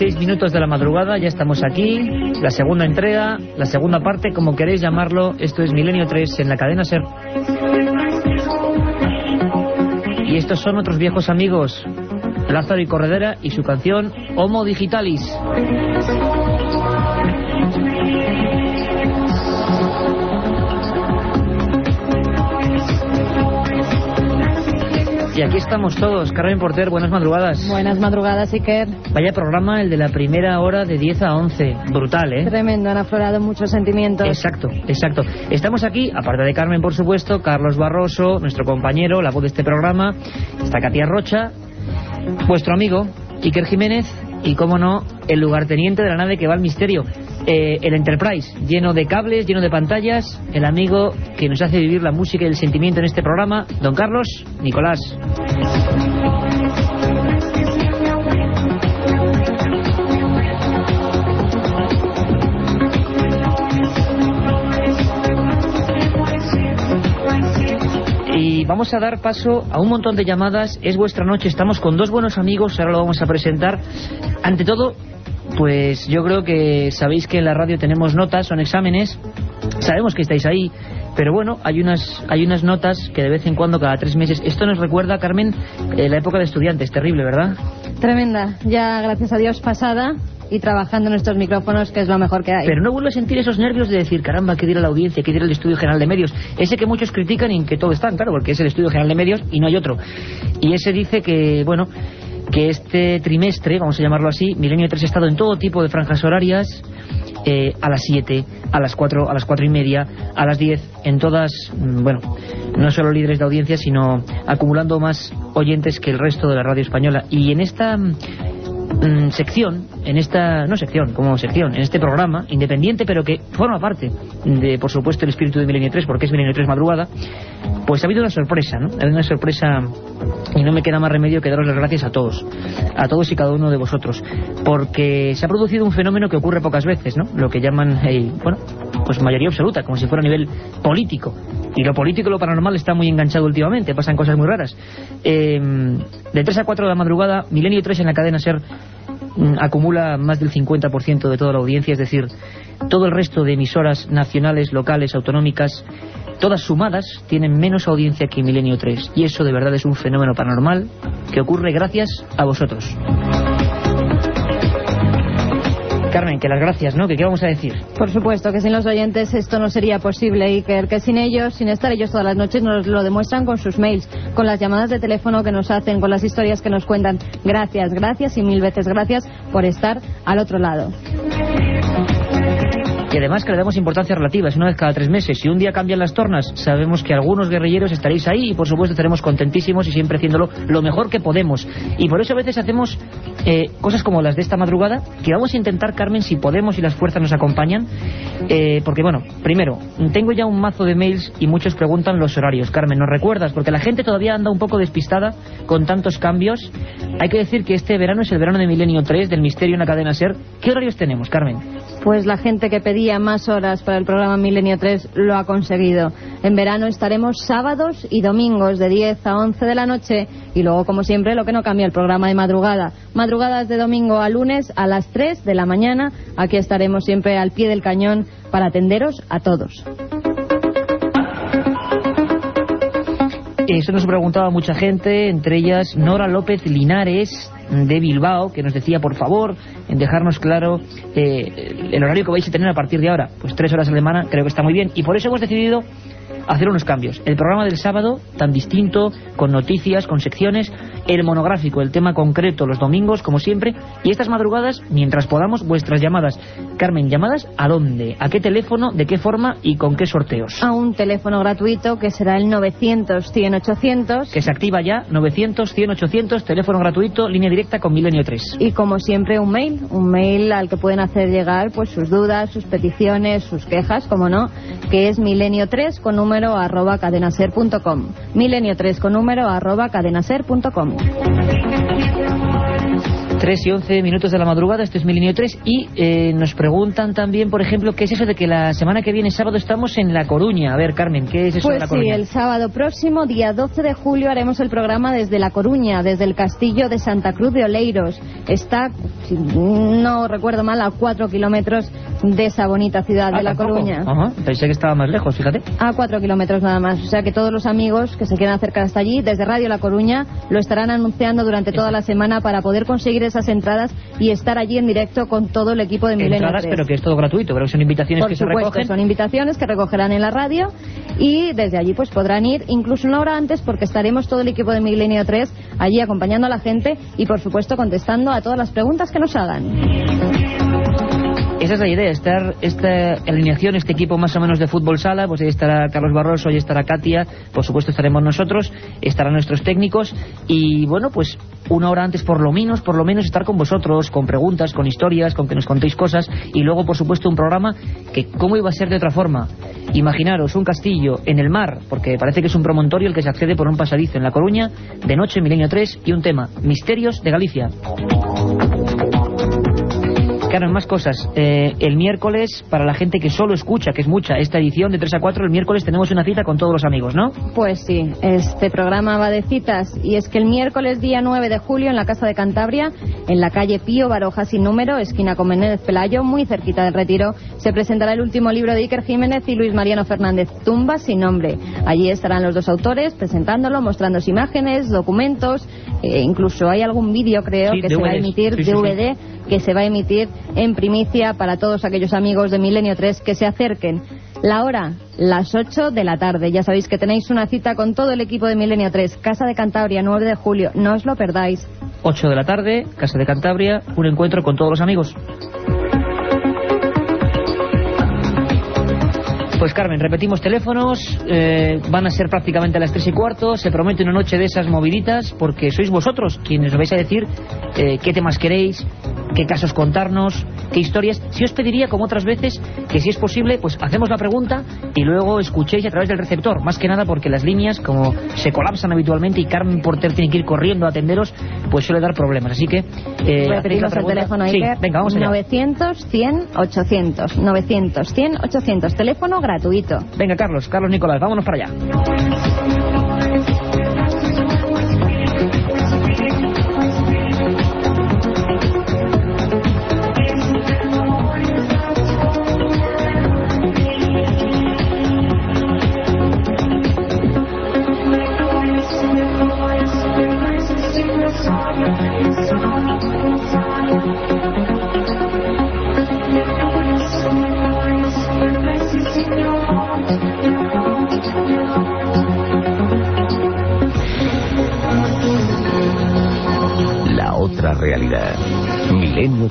Seis minutos de la madrugada, ya estamos aquí, la segunda entrega, la segunda parte, como queréis llamarlo, esto es Milenio 3 en la cadena SER. Y estos son otros viejos amigos, Lázaro y Corredera y su canción Homo Digitalis. Y aquí estamos todos. Carmen Porter, buenas madrugadas. Buenas madrugadas, Iker. Vaya programa el de la primera hora de 10 a 11. Brutal, ¿eh? Tremendo, han aflorado muchos sentimientos. Exacto, exacto. Estamos aquí, aparte de Carmen, por supuesto, Carlos Barroso, nuestro compañero, la voz de este programa, está Katia Rocha, vuestro amigo, Iker Jiménez, y, cómo no, el lugarteniente de la nave que va al misterio. Eh, el Enterprise, lleno de cables, lleno de pantallas, el amigo que nos hace vivir la música y el sentimiento en este programa, don Carlos Nicolás. Y vamos a dar paso a un montón de llamadas. Es vuestra noche, estamos con dos buenos amigos, ahora lo vamos a presentar. Ante todo, pues yo creo que sabéis que en la radio tenemos notas, son exámenes, sabemos que estáis ahí, pero bueno, hay unas, hay unas notas que de vez en cuando, cada tres meses, esto nos recuerda, Carmen, eh, la época de estudiantes, terrible, ¿verdad? Tremenda, ya gracias a Dios pasada y trabajando en estos micrófonos, que es lo mejor que hay. Pero no vuelvo a sentir esos nervios de decir, caramba, que dirá la audiencia, que dirá el Estudio General de Medios. Ese que muchos critican y en que todo están, claro, porque es el Estudio General de Medios y no hay otro. Y ese dice que, bueno, que este trimestre, vamos a llamarlo así, Milenio 3 ha estado en todo tipo de franjas horarias, eh, a las 7, a las 4, a las 4 y media, a las 10, en todas, mm, bueno, no solo líderes de audiencia, sino acumulando más oyentes que el resto de la radio española. Y en esta mm, sección, en esta, no sección, como sección, en este programa, independiente, pero que forma parte de, por supuesto, el espíritu de Milenio 3, porque es Milenio 3 Madrugada, pues ha habido una sorpresa, ¿no? Ha habido una sorpresa y no me queda más remedio que daros las gracias a todos, a todos y cada uno de vosotros, porque se ha producido un fenómeno que ocurre pocas veces, ¿no? Lo que llaman, eh, bueno, pues mayoría absoluta, como si fuera a nivel político. Y lo político y lo paranormal está muy enganchado últimamente, pasan cosas muy raras. Eh, de 3 a 4 de la madrugada, Milenio 3 en la cadena SER acumula más del 50% de toda la audiencia, es decir, todo el resto de emisoras nacionales, locales, autonómicas, todas sumadas, tienen menos audiencia que Milenio 3. Y eso de verdad es un fenómeno paranormal que ocurre gracias a vosotros. Carmen, que las gracias, ¿no? ¿Que qué vamos a decir? Por supuesto, que sin los oyentes esto no sería posible y que, que sin ellos, sin estar ellos todas las noches, nos lo demuestran con sus mails, con las llamadas de teléfono que nos hacen, con las historias que nos cuentan. Gracias, gracias y mil veces gracias por estar al otro lado. Y además que le damos importancia relativa, es una vez cada tres meses. Si un día cambian las tornas, sabemos que algunos guerrilleros estaréis ahí y por supuesto estaremos contentísimos y siempre haciéndolo lo mejor que podemos. Y por eso a veces hacemos eh, cosas como las de esta madrugada, que vamos a intentar, Carmen, si podemos y las fuerzas nos acompañan. Eh, porque bueno, primero, tengo ya un mazo de mails y muchos preguntan los horarios. Carmen, ¿nos recuerdas? Porque la gente todavía anda un poco despistada con tantos cambios. Hay que decir que este verano es el verano de Milenio 3, del Misterio en la cadena SER. ¿Qué horarios tenemos, Carmen? Pues la gente que pedía más horas para el programa Milenio 3 lo ha conseguido. En verano estaremos sábados y domingos de 10 a 11 de la noche y luego, como siempre, lo que no cambia el programa de madrugada. Madrugadas de domingo a lunes a las 3 de la mañana. Aquí estaremos siempre al pie del cañón para atenderos a todos. Eso nos preguntaba mucha gente, entre ellas Nora López Linares de Bilbao, que nos decía, por favor, en dejarnos claro eh, el horario que vais a tener a partir de ahora. Pues tres horas a la semana, creo que está muy bien. Y por eso hemos decidido hacer unos cambios. El programa del sábado, tan distinto, con noticias, con secciones, el monográfico, el tema concreto, los domingos, como siempre, y estas madrugadas, mientras podamos, vuestras llamadas. Carmen, ¿llamadas a dónde? ¿A qué teléfono? ¿De qué forma? ¿Y con qué sorteos? A un teléfono gratuito que será el 900-100-800. Que se activa ya, 900-100-800, teléfono gratuito, línea directa con Milenio 3. Y como siempre, un mail, un mail al que pueden hacer llegar pues sus dudas, sus peticiones, sus quejas, como no, que es milenio3 con número arroba cadenaser.com. Milenio3 con número arroba cadenaser.com. 3 y 11 minutos de la madrugada, esto es Milenio 3 y eh, nos preguntan también, por ejemplo, ¿qué es eso de que la semana que viene, sábado, estamos en La Coruña? A ver, Carmen, ¿qué es eso pues de La Coruña? sí, el sábado próximo, día 12 de julio, haremos el programa desde La Coruña, desde el castillo de Santa Cruz de Oleiros. Está, si no recuerdo mal, a 4 kilómetros de esa bonita ciudad Ah, de La tampoco. Coruña. Ajá, pensé que estaba más lejos, fíjate. A 4 kilómetros nada más. O sea que todos los amigos que se quieran acercar hasta allí, desde Radio La Coruña, lo estarán anunciando durante toda la semana para poder conseguir esas entradas y estar allí en directo con todo el equipo de Milenio Entradas, 3. pero que es todo gratuito, pero que son invitaciones Por que se supuesto, recogen. son invitaciones que recogerán en la radio y desde allí pues podrán ir incluso una hora antes porque estaremos todo el equipo de Milenio 3 allí acompañando a la gente y por supuesto contestando a todas las preguntas que nos hagan. Esa es la idea, estar esta alineación, este equipo más o menos de fútbol sala, pues ahí estará Carlos Barroso, ahí estará Katia, por supuesto estaremos nosotros, estarán nuestros técnicos y bueno, pues una hora antes por lo menos, por lo menos estar con vosotros, con preguntas, con historias, con que nos contéis cosas y luego por supuesto un programa que cómo iba a ser de otra forma. Imaginaros un castillo en el mar, porque parece que es un promontorio el que se accede por un pasadizo en La Coruña, de noche Milenio 3 y un tema, Misterios de Galicia. Claro, más cosas. Eh, el miércoles, para la gente que solo escucha, que es mucha, esta edición de 3 a 4, el miércoles tenemos una cita con todos los amigos, ¿no? Pues sí, este programa va de citas y es que el miércoles día 9 de julio en la Casa de Cantabria, en la calle Pío Baroja sin número, esquina con Menéndez Pelayo, muy cerquita del Retiro, se presentará el último libro de Iker Jiménez y Luis Mariano Fernández, Tumba sin nombre. Allí estarán los dos autores presentándolo, mostrándose imágenes, documentos, eh, incluso hay algún vídeo creo Sí, que se va a emitir, sí, sí. DVD, que se va a emitir en primicia para todos aquellos amigos de Milenio 3 que se acerquen. La hora, las 8 de la tarde. Ya sabéis que tenéis una cita con todo el equipo de Milenio 3, Casa de Cantabria, 9 de julio. No os lo perdáis. 8 de la tarde, Casa de Cantabria, un encuentro con todos los amigos. Pues Carmen, repetimos teléfonos, eh, van a ser prácticamente a las tres y cuarto, se promete una noche de esas moviditas porque sois vosotros quienes os vais a decir eh, qué temas queréis, qué casos contarnos, qué historias. Si os pediría, como otras veces, que si es posible, pues hacemos la pregunta y luego escuchéis a través del receptor, más que nada porque las líneas, como se colapsan habitualmente y Carmen Porter tiene que ir corriendo a atenderos, pues suele dar problemas. Así que... eh, Repetimos el teléfono, Sí, venga, vamos allá. 900 100 800. 900 100 800. Teléfono gratuito. Venga, Carlos, Carlos Nicolás, vámonos para allá.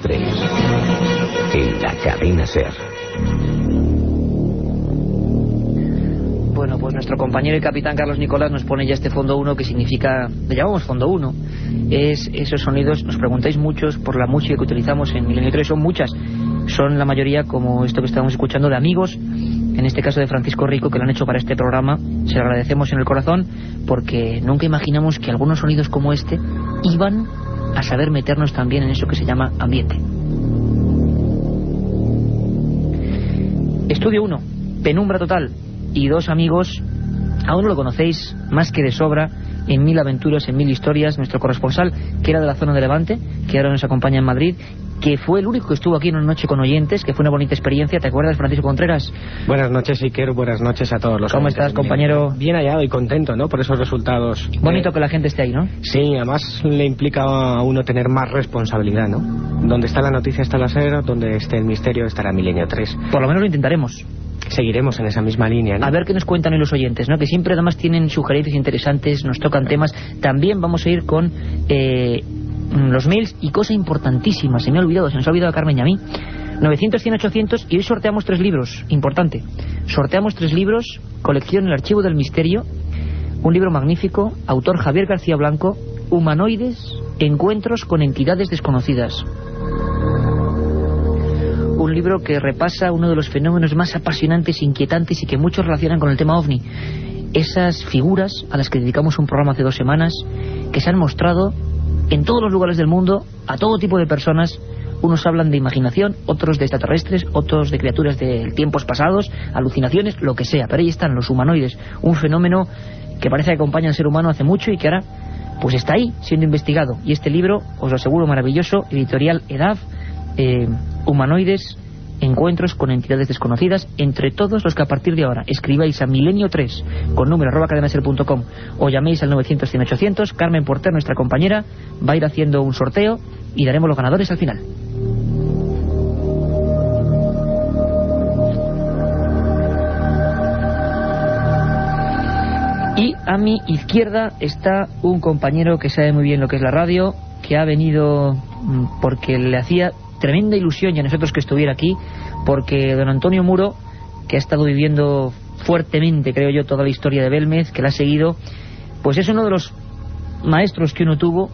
3. En la cadena Ser. Bueno, pues nuestro compañero y capitán Carlos Nicolás nos pone ya este fondo 1 que significa, le llamamos fondo 1. Es esos sonidos, nos preguntáis muchos por la música que utilizamos en Milenio 3, son muchas. Son la mayoría como esto que estamos escuchando de amigos, en este caso de Francisco Rico, que lo han hecho para este programa. Se lo agradecemos en el corazón porque nunca imaginamos que algunos sonidos como este iban a saber meternos también en eso que se llama ambiente. Estudio 1, penumbra total y dos amigos, aún lo conocéis más que de sobra, en Mil Aventuras, en Mil Historias, nuestro corresponsal, que era de la zona de Levante, que ahora nos acompaña en Madrid, que fue el único que estuvo aquí en una noche con oyentes, que fue una bonita experiencia. ¿Te acuerdas, Francisco Contreras? Buenas noches, Iker. Buenas noches a todos los ¿Cómo oyentes estás, compañero? Bien hallado y contento, ¿no? Por esos resultados. Bonito Eh, que la gente esté ahí, ¿no? Sí, además le implica a uno tener más responsabilidad, ¿no? Donde está la noticia está la SER, donde esté el misterio estará Milenio 3. Por lo menos lo intentaremos. seguiremos en esa misma línea. A ver qué nos cuentan los oyentes, ¿no? que siempre además tienen sugerencias interesantes, nos tocan temas. También vamos a ir con eh, los mails y cosa importantísima, se me ha olvidado, se nos ha olvidado a Carmen y a mí. 900, 100, 800 y hoy sorteamos tres libros, importante. Sorteamos tres libros, colección El Archivo del Misterio, un libro magnífico, autor Javier García Blanco, Humanoides, Encuentros con Entidades Desconocidas. Un libro que repasa uno de los fenómenos más apasionantes, inquietantes y que muchos relacionan con el tema OVNI. Esas figuras a las que dedicamos un programa hace dos semanas, que se han mostrado en todos los lugares del mundo, a todo tipo de personas, unos hablan de imaginación, otros de extraterrestres, otros de criaturas de tiempos pasados, alucinaciones, lo que sea. Pero ahí están los humanoides, un fenómeno que parece que acompaña al ser humano hace mucho y que ahora pues está ahí siendo investigado. Y este libro, os lo aseguro, maravilloso, editorial EDAF, eh, Humanoides, Encuentros con entidades desconocidas, entre todos los que a partir de ahora escribáis a milenio3 con número arroba cadenaser.com o llaméis al 900 100 800, Carmen Porter, nuestra compañera, va a ir haciendo un sorteo y daremos los ganadores al final. Y a mi izquierda está un compañero que sabe muy bien lo que es la radio, que ha venido mm, porque le hacía tremenda ilusión y a nosotros que estuviera aquí, porque don Antonio Muro, que ha estado viviendo fuertemente, creo yo, toda la historia de Belmez, que la ha seguido, pues es uno de los maestros que uno tuvo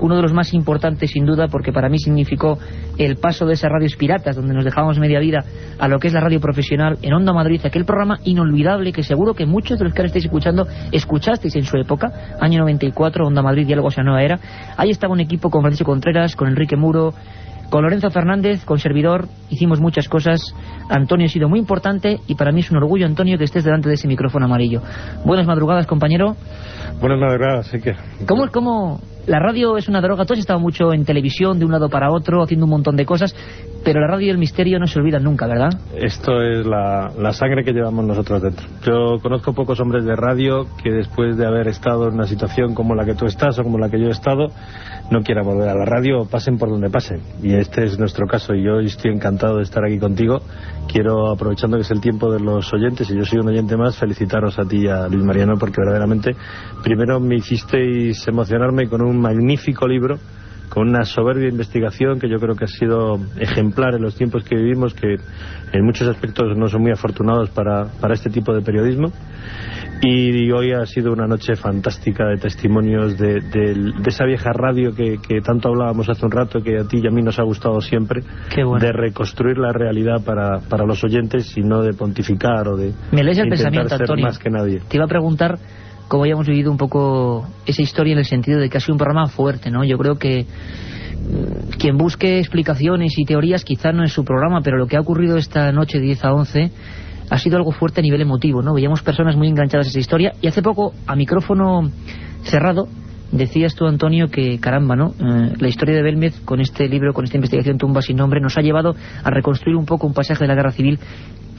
uno de los más importantes sin duda porque para mí significó el paso de esas radios piratas donde nos dejábamos media vida a lo que es la radio profesional en Onda Madrid, aquel programa inolvidable que seguro que muchos de los que ahora estáis escuchando escuchasteis en su época, año 94, Onda Madrid, Diálogos a Nueva Era. Ahí estaba un equipo con Francisco Contreras, con Enrique Muro, con Lorenzo Fernández, con servidor, hicimos muchas cosas. Antonio ha sido muy importante y para mí es un orgullo, Antonio, que estés delante de ese micrófono amarillo. Buenas madrugadas, compañero. Buenas madrugadas, sí que... ¿Cómo, cómo la radio es una droga? Tú has estado mucho en televisión, de un lado para otro, haciendo un montón de cosas, pero la radio y el misterio no se olvidan nunca, ¿verdad? Esto es la, la sangre que llevamos nosotros dentro. Yo conozco pocos hombres de radio que después de haber estado en una situación como la que tú estás o como la que yo he estado, no quiera volver a la radio, pasen por donde pasen. Y este es nuestro caso y yo estoy encantado de estar aquí contigo. Quiero, aprovechando que es el tiempo de los oyentes, y yo soy un oyente más, felicitaros a ti y a Luis Mariano porque verdaderamente primero me hicisteis emocionarme con un magnífico libro con una soberbia investigación que yo creo que ha sido ejemplar en los tiempos que vivimos, que en muchos aspectos no son muy afortunados para, para este tipo de periodismo. Y hoy ha sido una noche fantástica de testimonios de, de, de esa vieja radio que, que, tanto hablábamos hace un rato, que a ti y a mí nos ha gustado siempre, bueno. de reconstruir la realidad para, para los oyentes y no de pontificar o de Me lees el pensamiento, Antonio. más que nadie. Te iba a preguntar cómo hayamos vivido un poco esa historia en el sentido de que ha sido un programa fuerte, ¿no? Yo creo que mm, quien busque explicaciones y teorías quizá no es su programa, pero lo que ha ocurrido esta noche de 10 a 11 ha sido algo fuerte a nivel emotivo, ¿no? Veíamos personas muy enganchadas a esa historia y hace poco, a micrófono cerrado, decías tú, Antonio, que caramba, ¿no? Eh, la historia de Belmez con este libro, con esta investigación Tumba sin nombre, nos ha llevado a reconstruir un poco un pasaje de la guerra civil.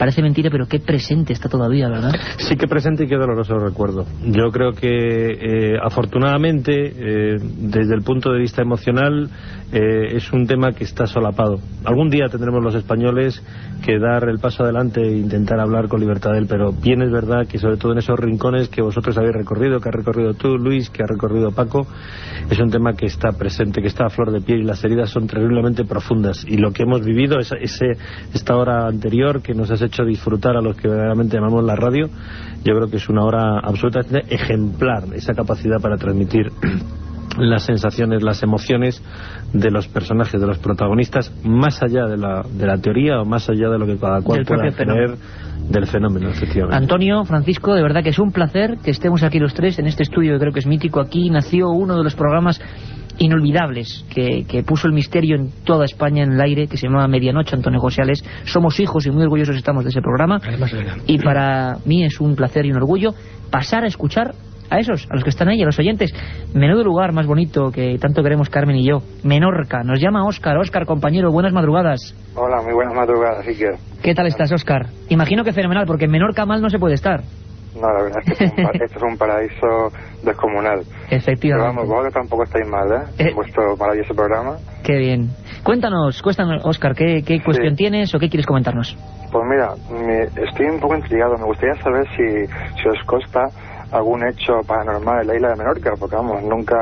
Parece mentira, pero qué presente está todavía, ¿verdad? Sí que presente y qué doloroso recuerdo. Yo creo que eh, afortunadamente, eh, desde el punto de vista emocional, eh, es un tema que está solapado. Algún día tendremos los españoles que dar el paso adelante e intentar hablar con libertad de él, pero bien es verdad que sobre todo en esos rincones que vosotros habéis recorrido, que has recorrido tú, Luis, que ha recorrido Paco, es un tema que está presente, que está a flor de piel y las heridas son terriblemente profundas. Y lo que hemos vivido, esa, ese, esta hora anterior que nos has hecho disfrutar a los que verdaderamente llamamos la radio, yo creo que es una hora absolutamente ejemplar, esa capacidad para transmitir las sensaciones, las emociones de los personajes, de los protagonistas, más allá de la, de la teoría o más allá de lo que cada cual pueda creer del fenómeno, efectivamente. Antonio, Francisco, de verdad que es un placer que estemos aquí los tres en este estudio que creo que es mítico. Aquí nació uno de los programas inolvidables que, que, puso el misterio en toda España en el aire, que se llamaba Medianoche, Antonio José Somos hijos y muy orgullosos estamos de ese programa. Además, y para mí es un placer y un orgullo pasar a escuchar a esos, a los que están ahí, a los oyentes. Menudo lugar más bonito que tanto queremos Carmen y yo. Menorca. Nos llama Óscar. Óscar, compañero, buenas madrugadas. Hola, muy buenas madrugadas, Iker. ¿Qué tal estás, Óscar? Imagino que fenomenal, porque en Menorca mal no se puede estar. No, la verdad es que es un esto es un paraíso descomunal. Pero Efectivamente. vamos, vosotros tampoco estáis mal, ¿eh? Eh. En vuestro maravilloso programa. Qué bien. Cuéntanos, cuéntanos, Óscar, ¿qué, qué cuestión tienes o qué quieres comentarnos? Pues mira, me- estoy un poco intrigado. Me gustaría saber si, si os consta algún hecho paranormal en la isla de Menorca, porque vamos, nunca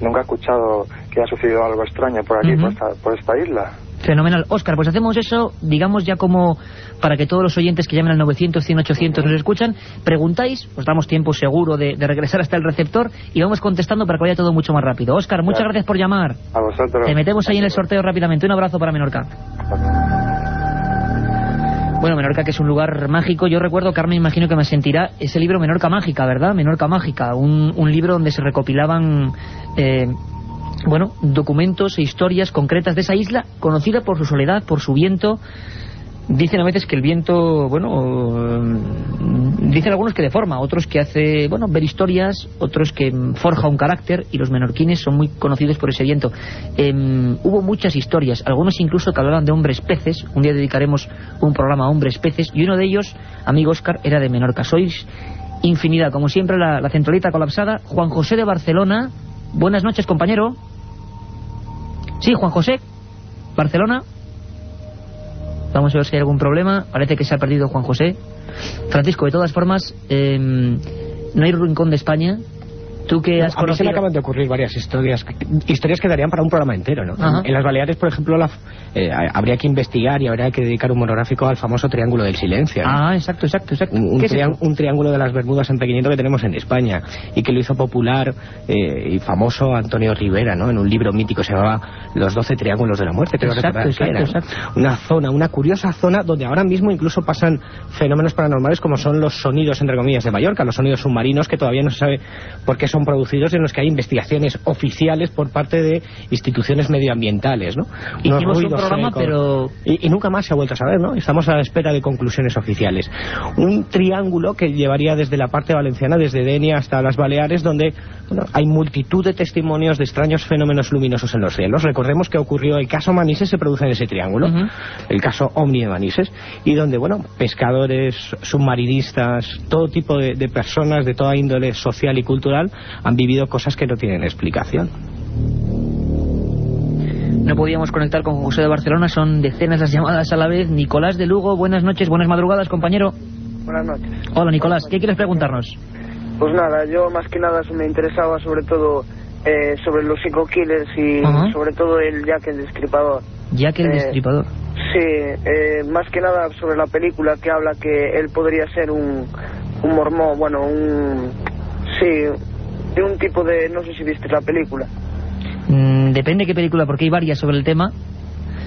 nunca he escuchado que haya sucedido algo extraño por aquí, Ujú. por, esta, por esta isla. Fenomenal. Óscar, pues hacemos eso, digamos ya como para que todos los oyentes que llamen al 900, 100, 800 nos escuchan, preguntáis, os damos tiempo seguro de, de regresar hasta el receptor y vamos contestando para que vaya todo mucho más rápido. Óscar, muchas gracias por llamar. A vosotros. Te metemos ahí en el sorteo rápidamente. Un abrazo para Menorca. Bueno, Menorca, que es un lugar mágico. Yo recuerdo, Carmen, imagino que me sentirá ese libro Menorca Mágica, ¿verdad? Menorca Mágica, un, un libro donde se recopilaban, eh, bueno, documentos e historias concretas de esa isla, conocida por su soledad, por su viento. Dicen a veces que el viento, bueno, eh, dicen algunos que deforma, otros que hace, bueno, ver historias, otros que mm, forja un carácter y los menorquines son muy conocidos por ese viento. Em, hubo muchas historias, algunos incluso que hablaban de hombres peces, un día dedicaremos un programa a hombres peces y uno de ellos, amigo Oscar, era de Menorca. Sois infinidad, como siempre la, la centralita colapsada. Juan José de Barcelona, buenas noches compañero. Sí, Juan José, Barcelona. Vamos a ver si hay algún problema. Parece que se ha perdido Juan José. Francisco, de todas formas, eh, no hay rincón de España. Tú que has a mí se me acaban de ocurrir varias historias, historias que darían para un programa entero, ¿no? Ajá. En las Baleares, por ejemplo, la- eh, habría que investigar y habría que dedicar un monográfico al famoso Triángulo del Silencio. ¿no? Ah, exacto, exacto, exacto. un, un un triángulo de las Bermudas en pequeñito que tenemos en España y que lo hizo popular eh, y famoso Antonio Rivera, ¿no? En un libro mítico se llamaba Los Doce Triángulos de la Muerte, creo Exacto, que exacto, era, ¿no? exacto. Una zona, una curiosa zona donde ahora mismo incluso pasan fenómenos paranormales como son los sonidos, entre comillas, de Mallorca, los sonidos submarinos que todavía no se sabe por qué son producidos, en los que hay investigaciones oficiales por parte de instituciones medioambientales, ¿no? Hicimos un programa, secos. pero Y, y nunca más se ha vuelto a saber, ¿no? Estamos a la espera de conclusiones oficiales. Un triángulo que llevaría desde la parte valenciana, desde Denia hasta las Baleares, donde bueno, hay multitud de testimonios de extraños fenómenos luminosos en los cielos. Recordemos que ocurrió el caso Manises, se produce en ese triángulo, el caso Omni de Manises, y donde, bueno, pescadores, submarinistas, todo tipo de, de personas de toda índole social y cultural han vivido cosas que no tienen explicación. no podíamos conectar con José de Barcelona. Son decenas las llamadas a la vez. Nicolás de Lugo, buenas noches, buenas madrugadas, compañero. Buenas noches. Hola, Nicolás. ¿Qué quieres preguntarnos? Pues nada, yo más que nada me interesaba sobre todo eh, sobre los psico-killers y sobre todo el Jack el Destripador. Ya que el Eh, destripador. Sí, eh, más que nada sobre la película que habla que él podría ser un, un mormón, bueno, un... Sí, de un tipo de... No sé si viste la película. Mm, depende qué película, porque hay varias sobre el tema.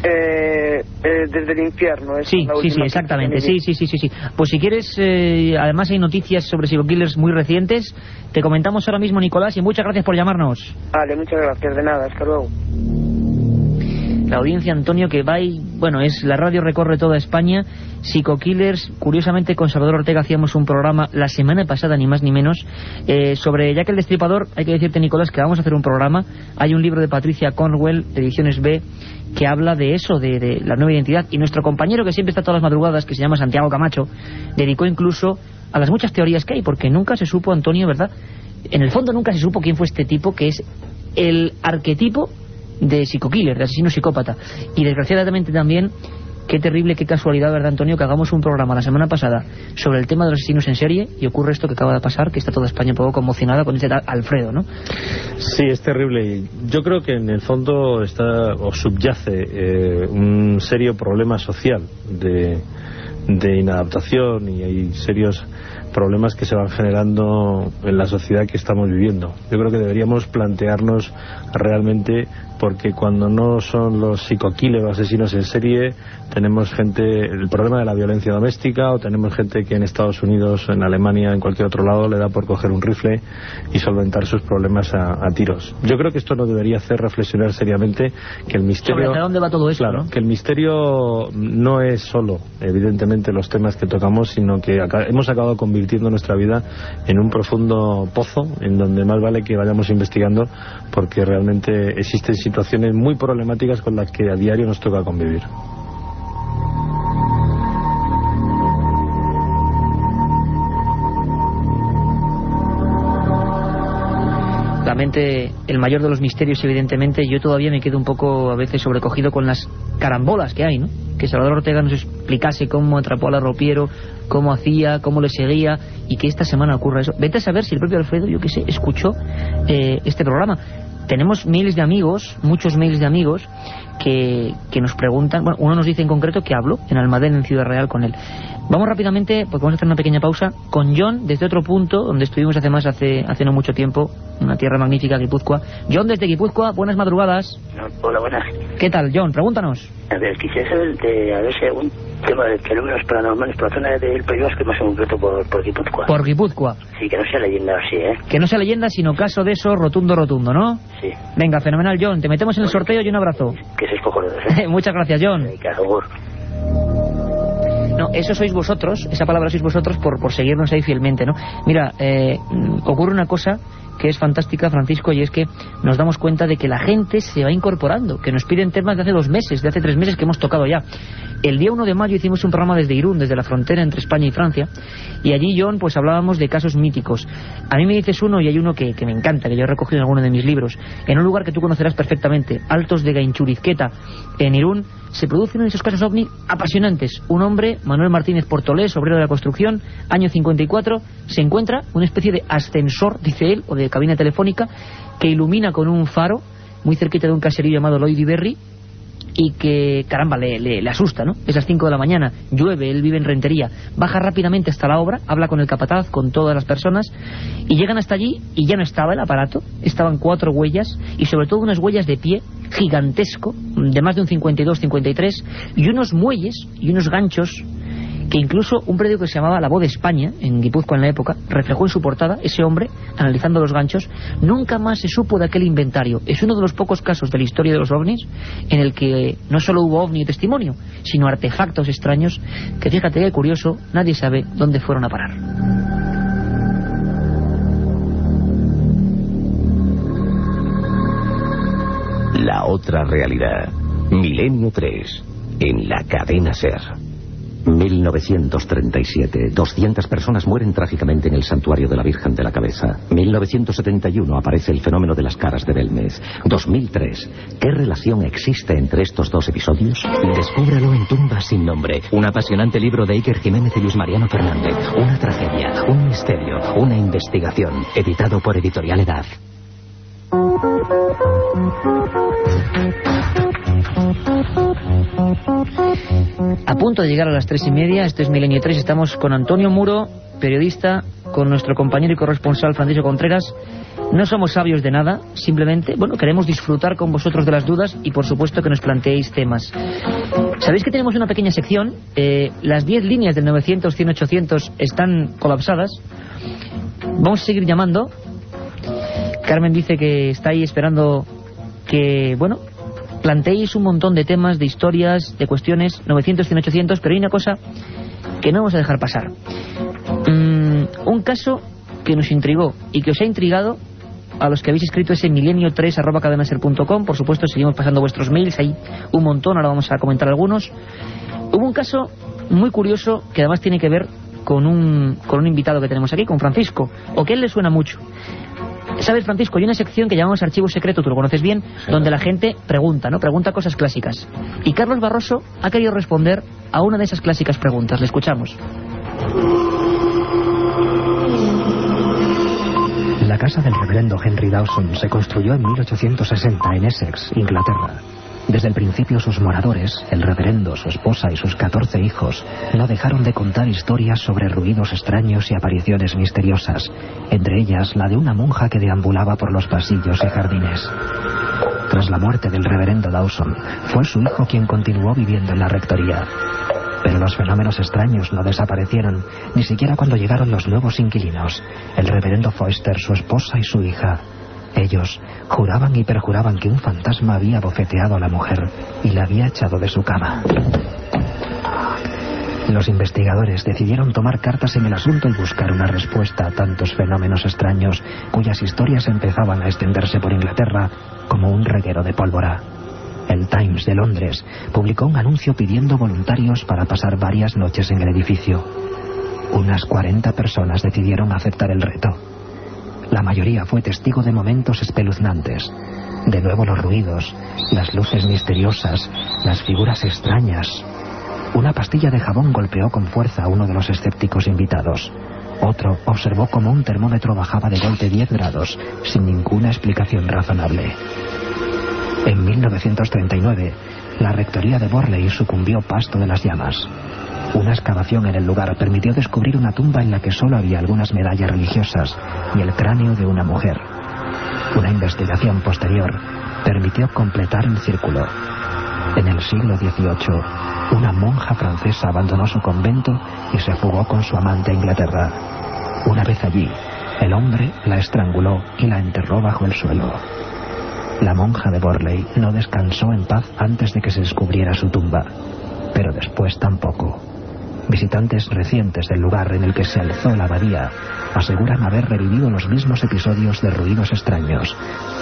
Eh, eh, desde el infierno. esa Sí, sí, sí, exactamente. Sí, sí, sí, sí, sí. Pues si quieres, eh, además hay noticias sobre Psycho Killers muy recientes. Te comentamos ahora mismo, Nicolás, y muchas gracias por llamarnos. Vale, muchas gracias, de nada, hasta luego. La audiencia, Antonio, que va y, bueno, es la radio recorre toda España. Psycho Killers, curiosamente con Salvador Ortega hacíamos un programa la semana pasada, ni más ni menos, eh, sobre Jack el Destripador. Hay que decirte, Nicolás, que vamos a hacer un programa. Hay un libro de Patricia Cornwell, de Ediciones B, que habla de eso, de, de la nueva identidad. Y nuestro compañero, que siempre está todas las madrugadas, que se llama Santiago Camacho, dedicó incluso a las muchas teorías que hay, porque nunca se supo, Antonio, ¿verdad? En el fondo nunca se supo quién fue este tipo, que es el arquetipo de psico-killer, de asesino psicópata. Y desgraciadamente también, qué terrible, qué casualidad, ¿verdad, Antonio? Que hagamos un programa la semana pasada sobre el tema de los asesinos en serie y ocurre esto que acaba de pasar, que está toda España un poco conmocionada con este Alfredo, ¿no? Sí, es terrible. Yo creo que en el fondo está o subyace eh, un serio problema social de, de inadaptación y hay serios problemas que se van generando en la sociedad que estamos viviendo. Yo creo que deberíamos plantearnos realmente porque cuando no son los psicoquiles o asesinos en serie tenemos gente, el problema de la violencia doméstica o tenemos gente que en Estados Unidos, en Alemania, en cualquier otro lado le da por coger un rifle y solventar sus problemas a, a tiros. Yo creo que esto nos debería hacer reflexionar seriamente que el misterio... Sobre dónde va todo esto, Claro, ¿no? que el misterio no es solo, evidentemente, los temas que tocamos, sino que aca- hemos acabado convirtiendo nuestra vida en un profundo pozo en donde más vale que vayamos investigando porque realmente existen situaciones muy problemáticas con las que a diario nos toca convivir. El mayor de los misterios, evidentemente, yo todavía me quedo un poco a veces sobrecogido con las carambolas que hay, ¿no? Que Salvador Ortega nos explicase cómo atrapó a la Ropiero, cómo hacía, cómo le seguía, y que esta semana ocurra eso. Vete a saber si el propio Alfredo, yo qué sé, escuchó eh, este programa. Tenemos miles de amigos, muchos miles de amigos, que, que nos preguntan, bueno, uno nos dice en concreto que hablo en Almadén, en Ciudad Real, con él. Vamos rápidamente, porque vamos a hacer una pequeña pausa, con John, desde otro punto, donde estuvimos hace más, hace, hace no mucho tiempo, una tierra magnífica, Guipúzcoa. John, desde Guipúzcoa, buenas madrugadas. Hola, buenas. ¿Qué tal, John? Pregúntanos. A ver, quisiera saber de, a ver si algún tema de fenómenos paranormales por la zona del País Vasco, más en concreto por, por Guipúzcoa. Por Guipúzcoa. Sí, que no sea leyenda así, ¿eh? Que no sea leyenda, sino caso de eso, rotundo, rotundo, ¿no? Sí. Venga, fenomenal, John. Te metemos en el sorteo y un abrazo. Que seis cojonudos, ¿eh? Muchas gracias, John. No, eso sois vosotros, esa palabra sois vosotros por, por seguirnos ahí fielmente, ¿no? Mira, eh, ocurre una cosa que es fantástica, Francisco, y es que nos damos cuenta de que la gente se va incorporando, que nos piden temas de hace dos meses, de hace tres meses que hemos tocado ya. El día 1 de mayo hicimos un programa desde Irún, desde la frontera entre España y Francia, y allí, John, pues hablábamos de casos míticos. A mí me dices uno, y hay uno que, me encanta, que yo he recogido en alguno de mis libros, en un lugar que tú conocerás perfectamente, Altos de Gainchurizqueta, en Irún, se producen esos casos ovni apasionantes. Un hombre, Manuel Martínez Portolés, obrero de la construcción, año 54, se encuentra una especie de ascensor, dice él, o de cabina telefónica, que ilumina con un faro muy cerquita de un caserío llamado Lloyd Berry y que, caramba, le, le, le, asusta, ¿no? Es las 5 de la mañana, llueve, él vive en Rentería, baja rápidamente hasta la obra, habla con el capataz, con todas las personas, y llegan hasta allí y ya no estaba el aparato, estaban cuatro huellas, y sobre todo unas huellas de pie gigantesco, de más de un 52-53, y unos muelles y unos ganchos que incluso un periódico que se llamaba La Voz de España, en Guipúzcoa en la época, reflejó en su portada ese hombre, analizando los ganchos, nunca más se supo de aquel inventario. Es uno de los pocos casos de la historia de los ovnis en el que no solo hubo ovni y testimonio, sino artefactos extraños que, fíjate qué curioso, nadie sabe dónde fueron a parar. La otra realidad. Milenio 3. En la cadena Ser. 1937. 200 personas mueren trágicamente en el santuario de la Virgen de la Cabeza. 1971 aparece el fenómeno de las caras de Belmez. 2003. ¿Qué relación existe entre estos dos episodios? Descúbrelo en Tumba sin nombre. Un apasionante libro de Iker Jiménez y Luis Mariano Fernández. Una tragedia, un misterio, una investigación. Editado por Editorial Edad. A punto de llegar a las tres y media, esto es Milenio 3, estamos con Antonio Muro, periodista, con nuestro compañero y corresponsal Francisco Contreras. No somos sabios de nada, simplemente, bueno, queremos disfrutar con vosotros de las dudas y por supuesto que nos planteéis temas. Sabéis que tenemos una pequeña sección, eh, las 10 líneas del 900, 100, 800 están colapsadas. Vamos a seguir llamando. Carmen dice que está ahí esperando que, bueno, planteéis un montón de temas, de historias, de cuestiones, 900, 100, 800, pero hay una cosa que no vamos a dejar pasar. Mm, un caso que nos intrigó y que os ha intrigado a los que habéis escrito ese milenio3 arroba cadenaser.com, por supuesto seguimos pasando vuestros mails, hay un montón, ahora vamos a comentar algunos. Hubo un caso muy curioso que además tiene que ver con un, con un invitado que tenemos aquí, con Francisco, o que a él le suena mucho. ¿Sabes, Francisco? Hay una sección que llamamos Archivo Secreto, tú lo conoces bien, sí. donde la gente pregunta, ¿no? Pregunta cosas clásicas. Y Carlos Barroso ha querido responder a una de esas clásicas preguntas. Le escuchamos. La casa del reverendo Henry Dawson se construyó en 1860 en Essex, Inglaterra. Desde el principio sus moradores, el reverendo, su esposa y sus 14 hijos, no dejaron de contar historias sobre ruidos extraños y apariciones misteriosas, entre ellas la de una monja que deambulaba por los pasillos y jardines. Tras la muerte del reverendo Dawson, fue su hijo quien continuó viviendo en la rectoría. Pero los fenómenos extraños no desaparecieron, ni siquiera cuando llegaron los nuevos inquilinos, el reverendo Foster, su esposa y su hija. Ellos juraban y perjuraban que un fantasma había bofeteado a la mujer y la había echado de su cama. Los investigadores decidieron tomar cartas en el asunto y buscar una respuesta a tantos fenómenos extraños cuyas historias empezaban a extenderse por Inglaterra como un reguero de pólvora. El Times de Londres publicó un anuncio pidiendo voluntarios para pasar varias noches en el edificio. Unas 40 personas decidieron aceptar el reto. La mayoría fue testigo de momentos espeluznantes. De nuevo los ruidos, las luces misteriosas, las figuras extrañas. Una pastilla de jabón golpeó con fuerza a uno de los escépticos invitados. Otro observó cómo un termómetro bajaba de golpe 10 grados, sin ninguna explicación razonable. En 1939, la rectoría de Borley sucumbió pasto de las llamas. Una excavación en el lugar permitió descubrir una tumba en la que solo había algunas medallas religiosas y el cráneo de una mujer. Una investigación posterior permitió completar el círculo. En el siglo XVIII, una monja francesa abandonó su convento y se fugó con su amante a Inglaterra. Una vez allí, el hombre la estranguló y la enterró bajo el suelo. La monja de Borley no descansó en paz antes de que se descubriera su tumba, pero después tampoco. Visitantes recientes del lugar en el que se alzó la abadía aseguran haber revivido los mismos episodios de ruidos extraños,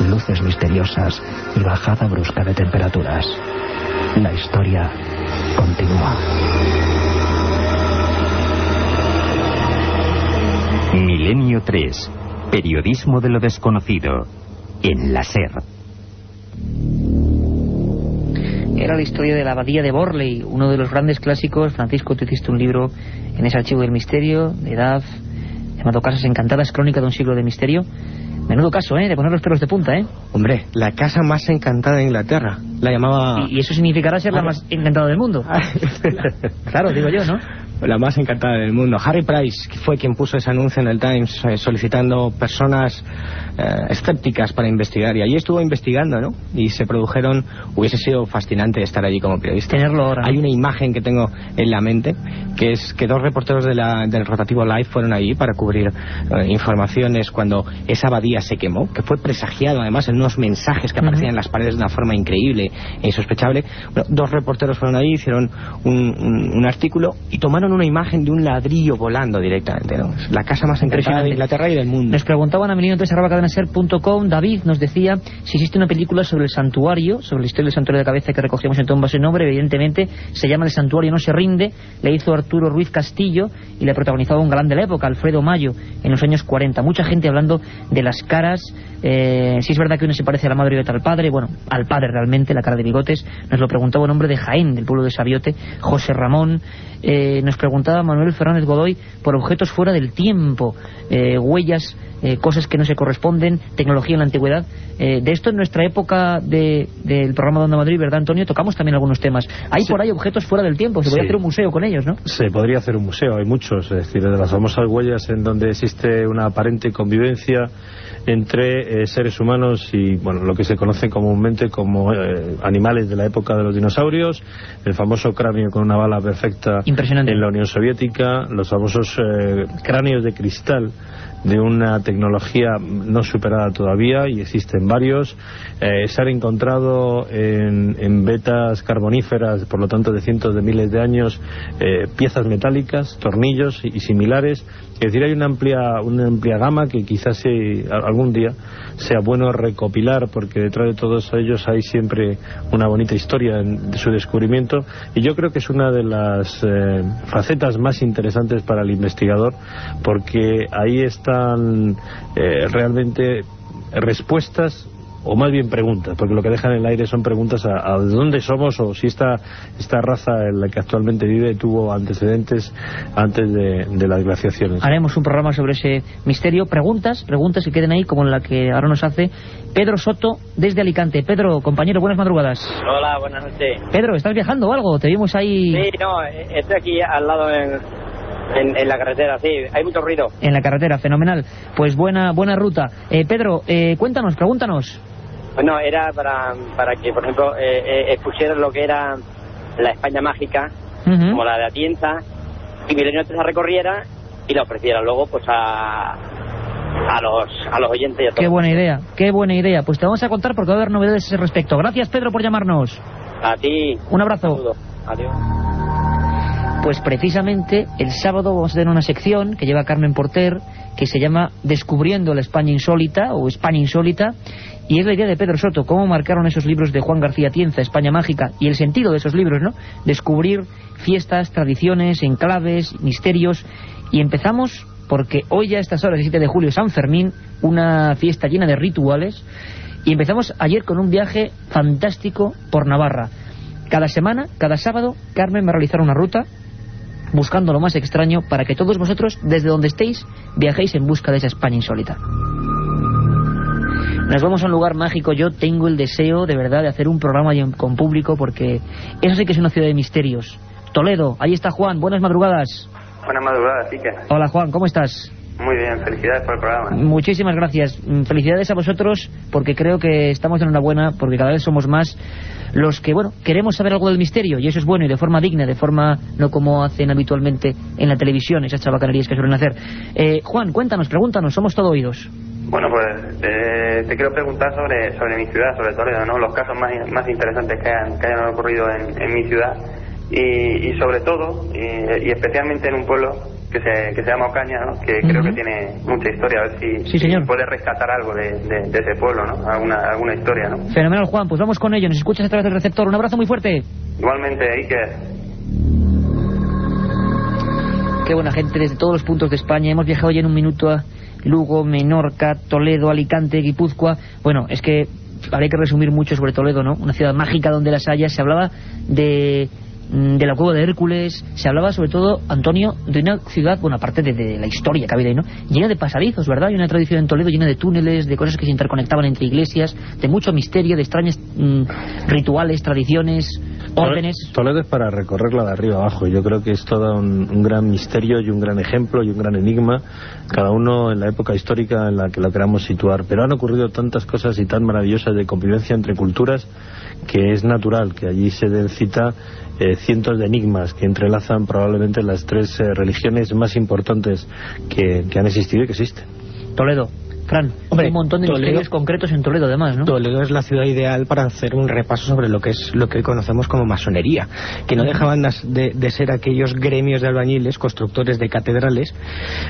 luces misteriosas y bajada brusca de temperaturas. La historia continúa. Milenio 3. Periodismo de lo desconocido. En la SER. Era la historia de la abadía de Borley, uno de los grandes clásicos. Francisco, tú hiciste un libro en ese archivo del misterio, de edad, llamado Casas Encantadas, crónica de un siglo de misterio. Menudo caso, ¿eh? De poner los pelos de punta, ¿eh? Hombre, la casa más encantada de Inglaterra. La llamaba... Y, y eso significará ser la más encantada del mundo. claro, digo yo, ¿no? La más encantada del mundo. Harry Price fue quien puso ese anuncio en el Times eh, solicitando personas eh, escépticas para investigar. Y allí estuvo investigando, ¿no? Y se produjeron... Hubiese sido fascinante estar allí como periodista. Tenerlo ahora. Hay una imagen que tengo en la mente, que es que dos reporteros de la- del rotativo Live fueron allí para cubrir eh, informaciones cuando esa abadía se quemó, que fue presagiado además en unos mensajes que aparecían en las paredes de una forma increíble e insospechable. Bueno, dos reporteros fueron allí, hicieron un, un- un artículo y tomaron una imagen de un ladrillo volando directamente. ¿no? Es la casa más encantada de Inglaterra y del mundo. Nos preguntaban a milenio3.cadenaser.com, David nos decía si existe una película sobre el santuario, sobre la historia del santuario de cabeza que recogíamos en Tomba ese nombre, evidentemente se llama El santuario no se rinde, le hizo Arturo Ruiz Castillo y le protagonizaba un galán de la época, Alfredo Mayo, en los años 40. Mucha gente hablando de las caras, eh, si es verdad que uno se parece a la madre y otra al padre, bueno, al padre realmente, la cara de bigotes, nos lo preguntaba un hombre de Jaén, del pueblo de Sabiote, José Ramón, eh, nos preguntaba Manuel Fernández Godoy por objetos fuera del tiempo, eh, huellas, eh, cosas que no se corresponden, tecnología en la antigüedad. Eh, de esto en nuestra época de- del programa de Onda Madrid, ¿verdad, Antonio? Tocamos también algunos temas. Hay por ahí objetos fuera del tiempo, se podría Sí. hacer un museo con ellos, ¿no? Se podría hacer un museo, hay muchos, es decir, de las famosas huellas en donde existe una aparente convivencia entre eh, seres humanos y bueno, lo que se conoce comúnmente como eh, animales de la época de los dinosaurios, el famoso cráneo con una bala perfecta en la Unión Soviética, los famosos eh, cráneos de cristal de una tecnología no superada todavía y existen varios. Eh, se han encontrado en, en vetas carboníferas, por lo tanto de cientos de miles de años, eh, piezas metálicas, tornillos y, similares. Es decir, hay una amplia, una amplia gama que quizás a- algún día sea bueno recopilar porque detrás de todos ellos hay siempre una bonita historia en- de su descubrimiento y yo creo que es una de las eh, facetas más interesantes para el investigador porque ahí eh, realmente respuestas o más bien preguntas, porque lo que dejan en el aire son preguntas a, a de dónde somos o si esta, esta raza en la que actualmente vive tuvo antecedentes antes de, de las glaciaciones. Haremos un programa sobre ese misterio. Preguntas, preguntas que queden ahí, como la que ahora nos hace Pedro Soto desde Alicante. Pedro, compañero, buenas madrugadas. Hola, buenas noches. Pedro, ¿estás viajando o algo? Te vimos ahí Sí, no, eh, estoy aquí al lado en, en, en la carretera, sí, hay mucho ruido. en la carretera, fenomenal. Pues buena buena ruta. Eh, Pedro, eh, cuéntanos, pregúntanos. Bueno, era para, para que, por ejemplo, eh, eh, expusieran lo que era la España mágica, como la de Atienza, y Milenio 3 la recorriera y la ofreciera luego pues a, a, los, a los oyentes y a todos. Qué buena idea, qué buena idea. Pues te vamos a contar porque va a haber novedades a ese respecto. Gracias, Pedro, por llamarnos. A ti. Un abrazo. saludo. Adiós. Pues precisamente el sábado vamos a tener una sección que lleva Carmen Porter que se llama Descubriendo la España Insólita o España Insólita y es la idea de Pedro Soto, cómo marcaron esos libros de Juan García Tienza, España Mágica y el sentido de esos libros, ¿no? Descubrir fiestas, tradiciones, enclaves, misterios y empezamos porque hoy ya a estas horas, el 7 de julio, San Fermín, una fiesta llena de rituales, y empezamos ayer con un viaje fantástico por Navarra. Cada semana, cada sábado, Carmen va a realizar una ruta buscando lo más extraño para que todos vosotros, desde donde estéis, viajéis en busca de esa España insólita. Nos vamos a un lugar mágico. Yo tengo el deseo, de verdad, de hacer un programa con público porque eso sí que es una ciudad de misterios. Toledo, ahí está Juan. Buenas madrugadas. Buenas madrugadas, Ike. Hola Juan, ¿cómo estás? Muy bien, felicidades por el programa. Muchísimas gracias. Mm, felicidades a vosotros porque creo que estamos en una buena, porque cada vez somos más los que, bueno, queremos saber algo del misterio y eso es bueno y de forma digna, de forma no como hacen habitualmente en la televisión, esas chabacanerías que suelen hacer. Eh, Juan, cuéntanos, pregúntanos, somos todo oídos. Bueno, pues eh, te quiero preguntar sobre, sobre mi ciudad, sobre Toledo, ¿no? Los casos más, más interesantes que hayan, que hayan ocurrido en, en mi ciudad y, y sobre todo, y, y especialmente en un pueblo que se, que se llama Ocaña, ¿no? que creo que tiene mucha historia, a ver si, Sí, señor. si puedes rescatar algo de, de, de ese pueblo, ¿no? alguna, alguna historia. ¿no? Fenomenal, Juan, pues vamos con ello. Nos escuchas a través del receptor. Un abrazo muy fuerte. Igualmente, Iker. Qué buena gente desde todos los puntos de España. Hemos viajado ya en un minuto a Lugo, Menorca, Toledo, Alicante, Guipúzcoa. Bueno, es que habría que resumir mucho sobre Toledo, ¿no? Una ciudad mágica donde las hayas. Se hablaba de de la cueva de Hércules, se hablaba sobre todo, Antonio, de una ciudad, bueno, aparte de, de la historia que ha ahí, ¿no? Llena de pasadizos, ¿verdad? Hay una tradición en Toledo llena de túneles, de cosas que se interconectaban entre iglesias, de mucho misterio, de extraños mm, rituales, tradiciones, órdenes. Toledo es para recorrerla de arriba abajo. Yo creo que es todo un, un gran misterio y un gran ejemplo y un gran enigma, cada uno en la época histórica en la que lo queramos situar. Pero han ocurrido tantas cosas y tan maravillosas de convivencia entre culturas que es natural que allí se den cita eh, cientos de enigmas que entrelazan probablemente las tres eh, religiones más importantes que, que han existido y que existen. Toledo. Fran, Hombre, un montón de Toledo- misterios concretos en Toledo además, ¿no? Toledo es la ciudad ideal para hacer un repaso sobre lo que es lo que hoy conocemos como masonería, que no dejaban de, de ser aquellos gremios de albañiles, constructores de catedrales,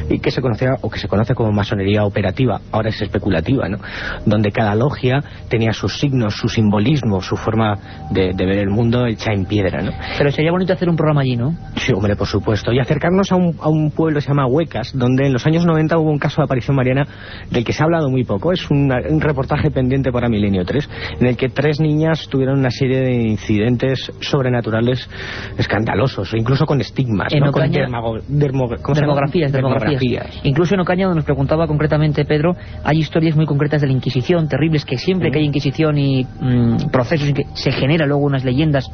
y que se conocía o que se conoce como masonería operativa, ahora es especulativa, ¿no? Donde cada logia tenía sus signos, su simbolismo, su forma de, de ver el mundo hecha en piedra, ¿no? Pero sería bonito hacer un programa allí, ¿no? Sí, hombre, por supuesto. Y acercarnos a un, a un pueblo que se llama Huecas, donde en los años 90 hubo un caso de aparición mariana del que se ha hablado muy poco. Es una- un reportaje pendiente para Milenio 3, en el que tres niñas tuvieron una serie de incidentes sobrenaturales escandalosos, o incluso con estigmas, En ¿no? Con Ocaña- dermago- dermo- ¿cómo se llama? Dermografías, dermografías. Incluso en Ocaña, donde nos preguntaba concretamente Pedro, hay historias muy concretas de la Inquisición, terribles, que siempre que hay Inquisición y mm, procesos que se genera luego unas leyendas,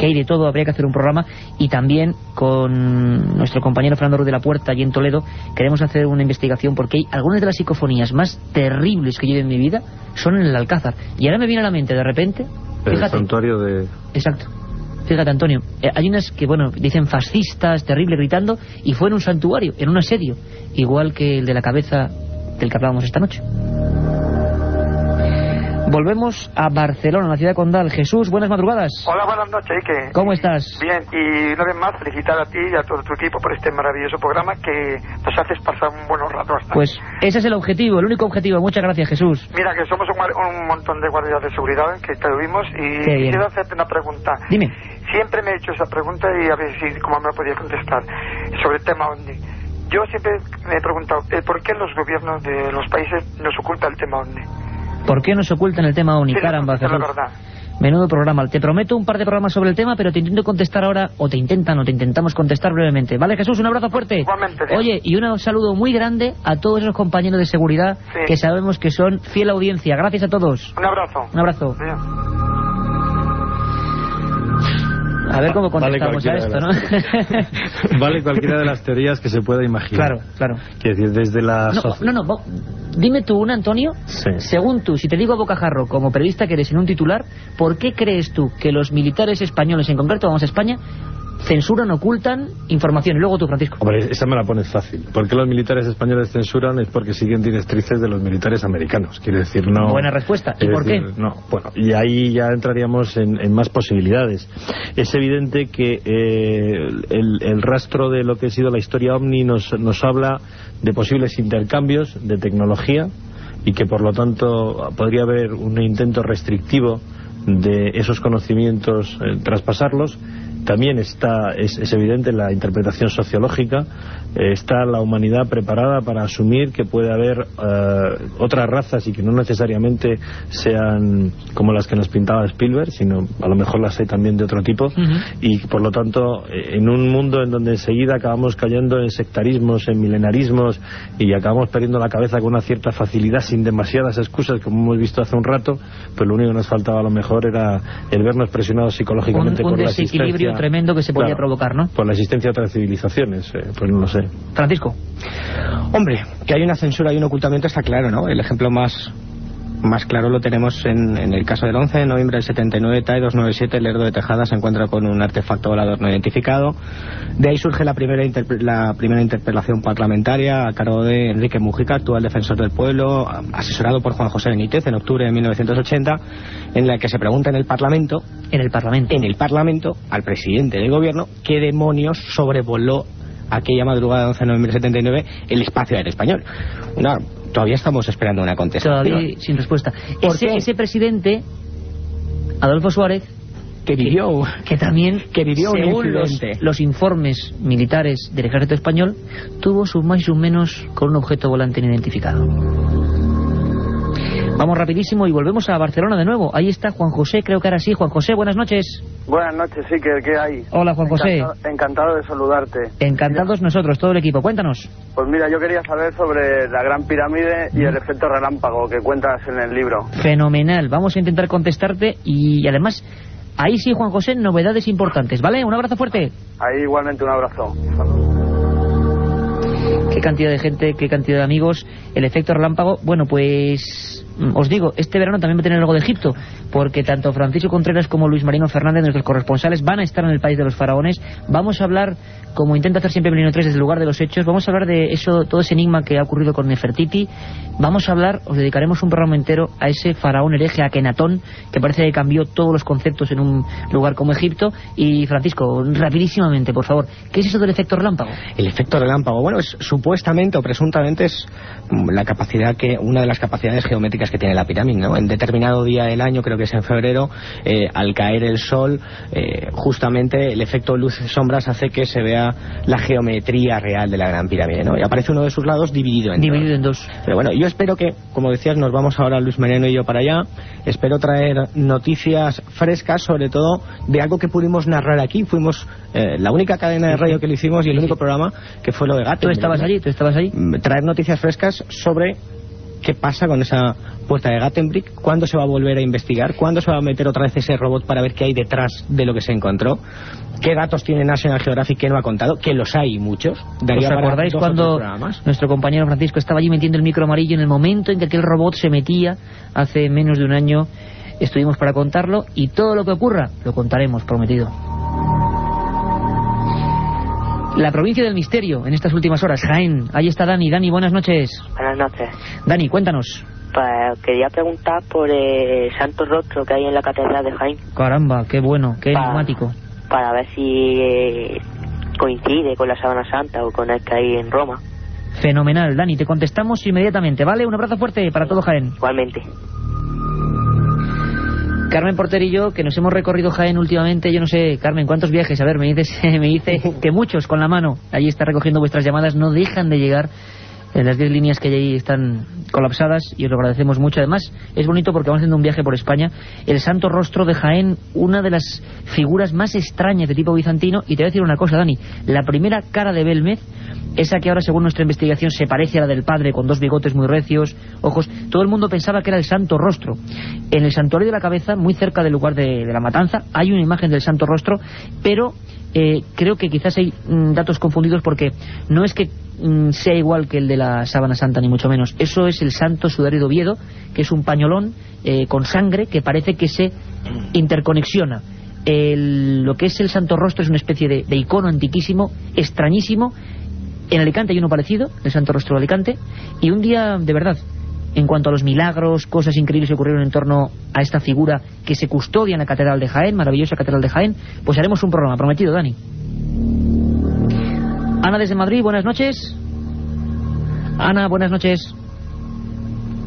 que hay de todo, habría que hacer un programa. Y también con nuestro compañero Fernando Ruiz de la Puerta, allí en Toledo, queremos hacer una investigación porque hay algunas de las psicofonías más terribles que yo en mi vida son en el Alcázar. Y ahora me viene a la mente, de repente, El fíjate, santuario de... Exacto. Fíjate, Antonio, eh, hay unas que, bueno, dicen fascistas, terrible, gritando, y fue en un santuario, en un asedio, igual que el de la cabeza del que hablábamos esta noche. Volvemos a Barcelona, la ciudad condal. Jesús, buenas madrugadas. Hola, buenas noches, Ike. ¿Cómo estás? Bien, y una vez más felicitar a ti y a todo tu equipo por este maravilloso programa que nos haces pasar un buen rato hasta. Pues ese es el objetivo, el único objetivo. Muchas gracias, Jesús. Mira que somos un, un montón de guardias de seguridad que tuvimos y quiero hacerte una pregunta. Dime. Siempre me he hecho esa pregunta y a ver si cómo me podía contestar sobre el tema OVNI. Yo siempre me he preguntado eh, por qué los gobiernos de los países nos ocultan el tema OVNI. ¿Por qué nos ocultan el tema Jesús. verdad. Menudo programa. Te prometo un par de programas sobre el tema, pero te intento contestar ahora, o te intentan, o te intentamos contestar brevemente. ¿Vale, Jesús? Un abrazo fuerte. Igualmente. Oye, y un saludo muy grande a todos esos compañeros de seguridad Sí. que sabemos que son fiel audiencia. Gracias a todos. Un abrazo. Un abrazo. A ver cómo Vale contestamos a cualquiera esto, ¿no? Vale cualquiera de las teorías que se pueda imaginar. Claro, claro. Quiero decir, desde la... No, no, no, dime tú una, Antonio. Sí. Según tú, si te digo a bocajarro, como periodista que eres en un titular, ¿por qué crees tú que los militares españoles, en concreto, vamos a España, censuran, ocultan información? Y luego tú, Francisco. Hombre, esa me la pones fácil. ¿Por qué los militares españoles censuran? Es porque siguen directrices de los militares americanos. Quiero decir, no... Buena respuesta. ¿Y por qué? No, bueno, y ahí ya entraríamos en, en más posibilidades. Es evidente que eh, el, el rastro de lo que ha sido la historia OVNI nos, nos habla de posibles intercambios de tecnología y que por lo tanto podría haber un intento restrictivo de esos conocimientos, eh, traspasarlos también está, es, es evidente la interpretación sociológica, eh, está la humanidad preparada para asumir que puede haber eh, otras razas y que no necesariamente sean como las que nos pintaba Spielberg, sino a lo mejor las hay también de otro tipo, y por lo tanto, eh, en un mundo en donde enseguida acabamos cayendo en sectarismos, en milenarismos, y acabamos perdiendo la cabeza con una cierta facilidad, sin demasiadas excusas, como hemos visto hace un rato, pues lo único que nos faltaba a lo mejor era el vernos presionados psicológicamente un, un por la existencia tremendo que se podía Claro, provocar, ¿no? por la existencia de otras civilizaciones, eh, pues no lo sé. Francisco. Hombre, que hay una censura y un ocultamiento está claro, ¿no? El ejemplo más más claro lo tenemos en, en el caso del 11 de noviembre del 79, TAE 297, Lerdo de Tejada se encuentra con un artefacto volador no identificado. De ahí surge la primera, la primera interpelación parlamentaria a cargo de Enrique Mujica, actual defensor del pueblo, asesorado por Juan José Benítez en octubre de 1980, en la que se pregunta en el Parlamento, en el Parlamento, en el Parlamento al presidente del gobierno qué demonios sobrevoló aquella madrugada del 11 de noviembre del 79 el espacio aéreo español. Una- todavía estamos esperando una contestación. Todavía sin respuesta. ¿Por Ese, ese presidente, Adolfo Suárez, que vivió, que, también, que vivió según los, los informes militares del ejército español, tuvo su más y su menos con un objeto volante no identificado. Vamos rapidísimo y volvemos a Barcelona de nuevo. Ahí está Juan José, creo que ahora sí. Juan José, buenas noches. Buenas noches, sí, que, que hay. Hola, Juan José. Encantado, encantado de saludarte. Encantados nosotros, todo el equipo. Cuéntanos. Pues mira, yo quería saber sobre la Gran Pirámide y el efecto relámpago que cuentas en el libro. Fenomenal. Vamos a intentar contestarte y además, ahí sí, Juan José, novedades importantes, ¿vale? Un abrazo fuerte. Ahí igualmente un abrazo. Qué cantidad de gente, qué cantidad de amigos. El efecto relámpago, bueno, pues os digo, este verano también va a tener algo de Egipto, porque tanto Francisco Contreras como Luis Marino Fernández, nuestros corresponsales, van a estar en el país de los faraones. Vamos a hablar, como intenta hacer siempre Milenio 3 desde el lugar de los hechos, vamos a hablar de eso, todo ese enigma que ha ocurrido con Nefertiti. Vamos a hablar, os dedicaremos un programa entero a ese faraón hereje Akenatón, que parece que cambió todos los conceptos en un lugar como Egipto. Y Francisco, rapidísimamente, por favor, ¿qué es eso del efecto relámpago? El efecto relámpago, bueno, es supuestamente o presuntamente es mm, la capacidad que una de las capacidades geométricas que tiene la pirámide, ¿no? En determinado día del año, creo que es en febrero, eh, al caer el sol, eh, justamente el efecto luces y sombras hace que se vea la geometría real de la gran pirámide, ¿no? Y aparece uno de sus lados dividido en Dividido dos. en dos. Pero bueno, yo espero que, como decías, nos vamos ahora Luis Mariano y yo para allá. Espero traer noticias frescas, sobre todo de algo que pudimos narrar aquí. Fuimos eh, la única cadena de radio que lo hicimos y el único programa que fue lo de Gato. ¿Tú estabas allí? ¿Tú estabas allí? Traer noticias frescas sobre qué pasa con esa puerta de Gattenbrick, cuándo se va a volver a investigar, cuándo se va a meter otra vez ese robot para ver qué hay detrás de lo que se encontró, qué datos tiene National Geographic que no ha contado, que los hay muchos. Daría ¿Os acordáis cuando nuestro compañero Francisco estaba allí metiendo el micro amarillo en el momento en que aquel robot se metía hace menos de un año? Estuvimos para contarlo y todo lo que ocurra lo contaremos, prometido. La provincia del misterio en estas últimas horas, Jaén. Ahí está Dani. Dani, buenas noches. Buenas noches. Dani, cuéntanos. Pues quería preguntar por el santo rostro que hay en la catedral de Jaén Caramba, qué bueno, qué Pa- enigmático. para ver si eh, coincide con la sábana santa o con el que hay en Roma. Fenomenal, Dani. Te contestamos inmediatamente, ¿vale? Un abrazo fuerte para todo Jaén. Igualmente. Carmen Porter y yo, que nos hemos recorrido Jaén últimamente, yo no sé, Carmen, ¿cuántos viajes? A ver, me dices, me dice que muchos con la mano. Allí está recogiendo vuestras llamadas, no dejan de llegar. En las 10 líneas que hay ahí están colapsadas y os lo agradecemos mucho. Además, es bonito porque vamos haciendo un viaje por España. El Santo Rostro de Jaén, una de las figuras más extrañas de tipo bizantino. Y te voy a decir una cosa, Dani. La primera cara de Belmez, esa que ahora, según nuestra investigación, se parece a la del padre, con dos bigotes muy recios, ojos. Todo el mundo pensaba que era el Santo Rostro. En el Santuario de la Cabeza, muy cerca del lugar de, la matanza, hay una imagen del Santo Rostro, pero eh, creo que quizás hay mm, datos confundidos porque no es que mm, sea igual que el de la sábana santa ni mucho menos. Eso es el santo sudario de Oviedo que es un pañolón eh, con sangre que parece que se interconexiona. El- lo que es el santo rostro es una especie de, de icono antiquísimo extrañísimo. En Alicante hay uno parecido el santo rostro de Alicante. Y un día de verdad en cuanto a los milagros, cosas increíbles que ocurrieron en torno a esta figura que se custodia en la Catedral de Jaén, maravillosa Catedral de Jaén, pues haremos un programa, prometido, Dani. Ana desde Madrid, buenas noches. Ana, buenas noches.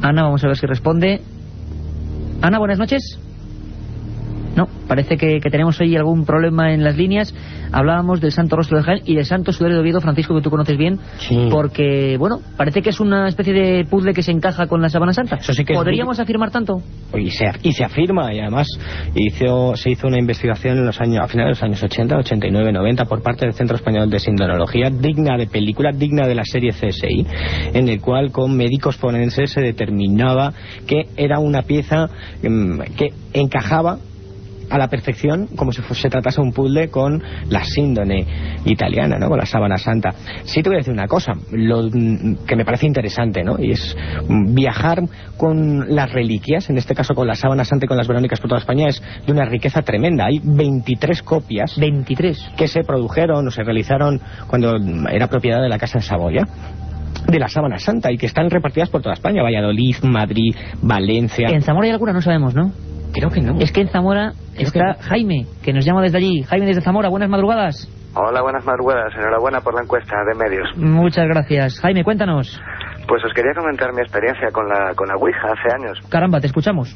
Ana, vamos a ver si responde. Ana, buenas noches. No, parece que, que tenemos hoy algún problema en las líneas. Hablábamos del Santo Rostro de Jaén y del Santo Sudario de Oviedo, Francisco, que tú conoces bien, Sí. porque, bueno, parece que es una especie de puzzle que se encaja con la Sábana Santa. Eso sí que es ¿Podríamos afirmar tanto? Y se, y se afirma, y además hizo, se hizo una investigación en los años, a finales de los años 80, 89, 90 por parte del Centro Español de Sindonología, digna de película, digna de la serie CSI, en el cual con médicos forenses se determinaba que era una pieza mm, que encajaba a la perfección como si se tratase un puzzle con la síndone italiana, ¿no? con la sábana santa. Sí te voy a decir una cosa, lo mm, que me parece interesante, ¿no? y es mm, viajar con las reliquias, en este caso con la sábana santa y con las verónicas por toda España, es de una riqueza tremenda. Hay 23 copias 23. que se produjeron o se realizaron cuando era propiedad de la Casa de Saboya de la sábana santa y que están repartidas por toda España, Valladolid, Madrid, Valencia. En Zamora hay alguna, no sabemos, ¿no? Creo que no. Es que en Zamora está Jaime, que nos llama desde allí. Jaime desde Zamora, buenas madrugadas. Hola, buenas madrugadas. Enhorabuena por la encuesta de medios. Muchas gracias. Jaime, cuéntanos. Pues os quería comentar mi experiencia con la, con la Ouija hace años. Caramba, te escuchamos.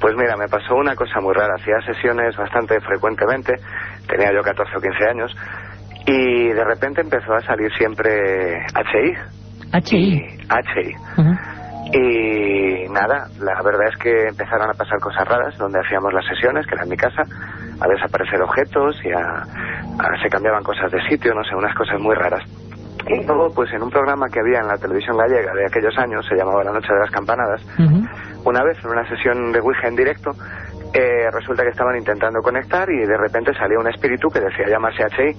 Pues mira, me pasó una cosa muy rara. Hacía sesiones bastante frecuentemente. Tenía yo 14 o 15 años. Y de repente empezó a salir siempre HI. HI. HI. Y nada, la verdad es que empezaron a pasar cosas raras donde hacíamos las sesiones, que era en mi casa, a desaparecer objetos y a, a- se cambiaban cosas de sitio, no sé, unas cosas muy raras. Y luego, pues en un programa que había en la televisión gallega de aquellos años, se llamaba La Noche de las Campanadas, una vez en una sesión de Ouija en directo, eh, resulta que estaban intentando conectar y de repente salió un espíritu que decía llamarse HI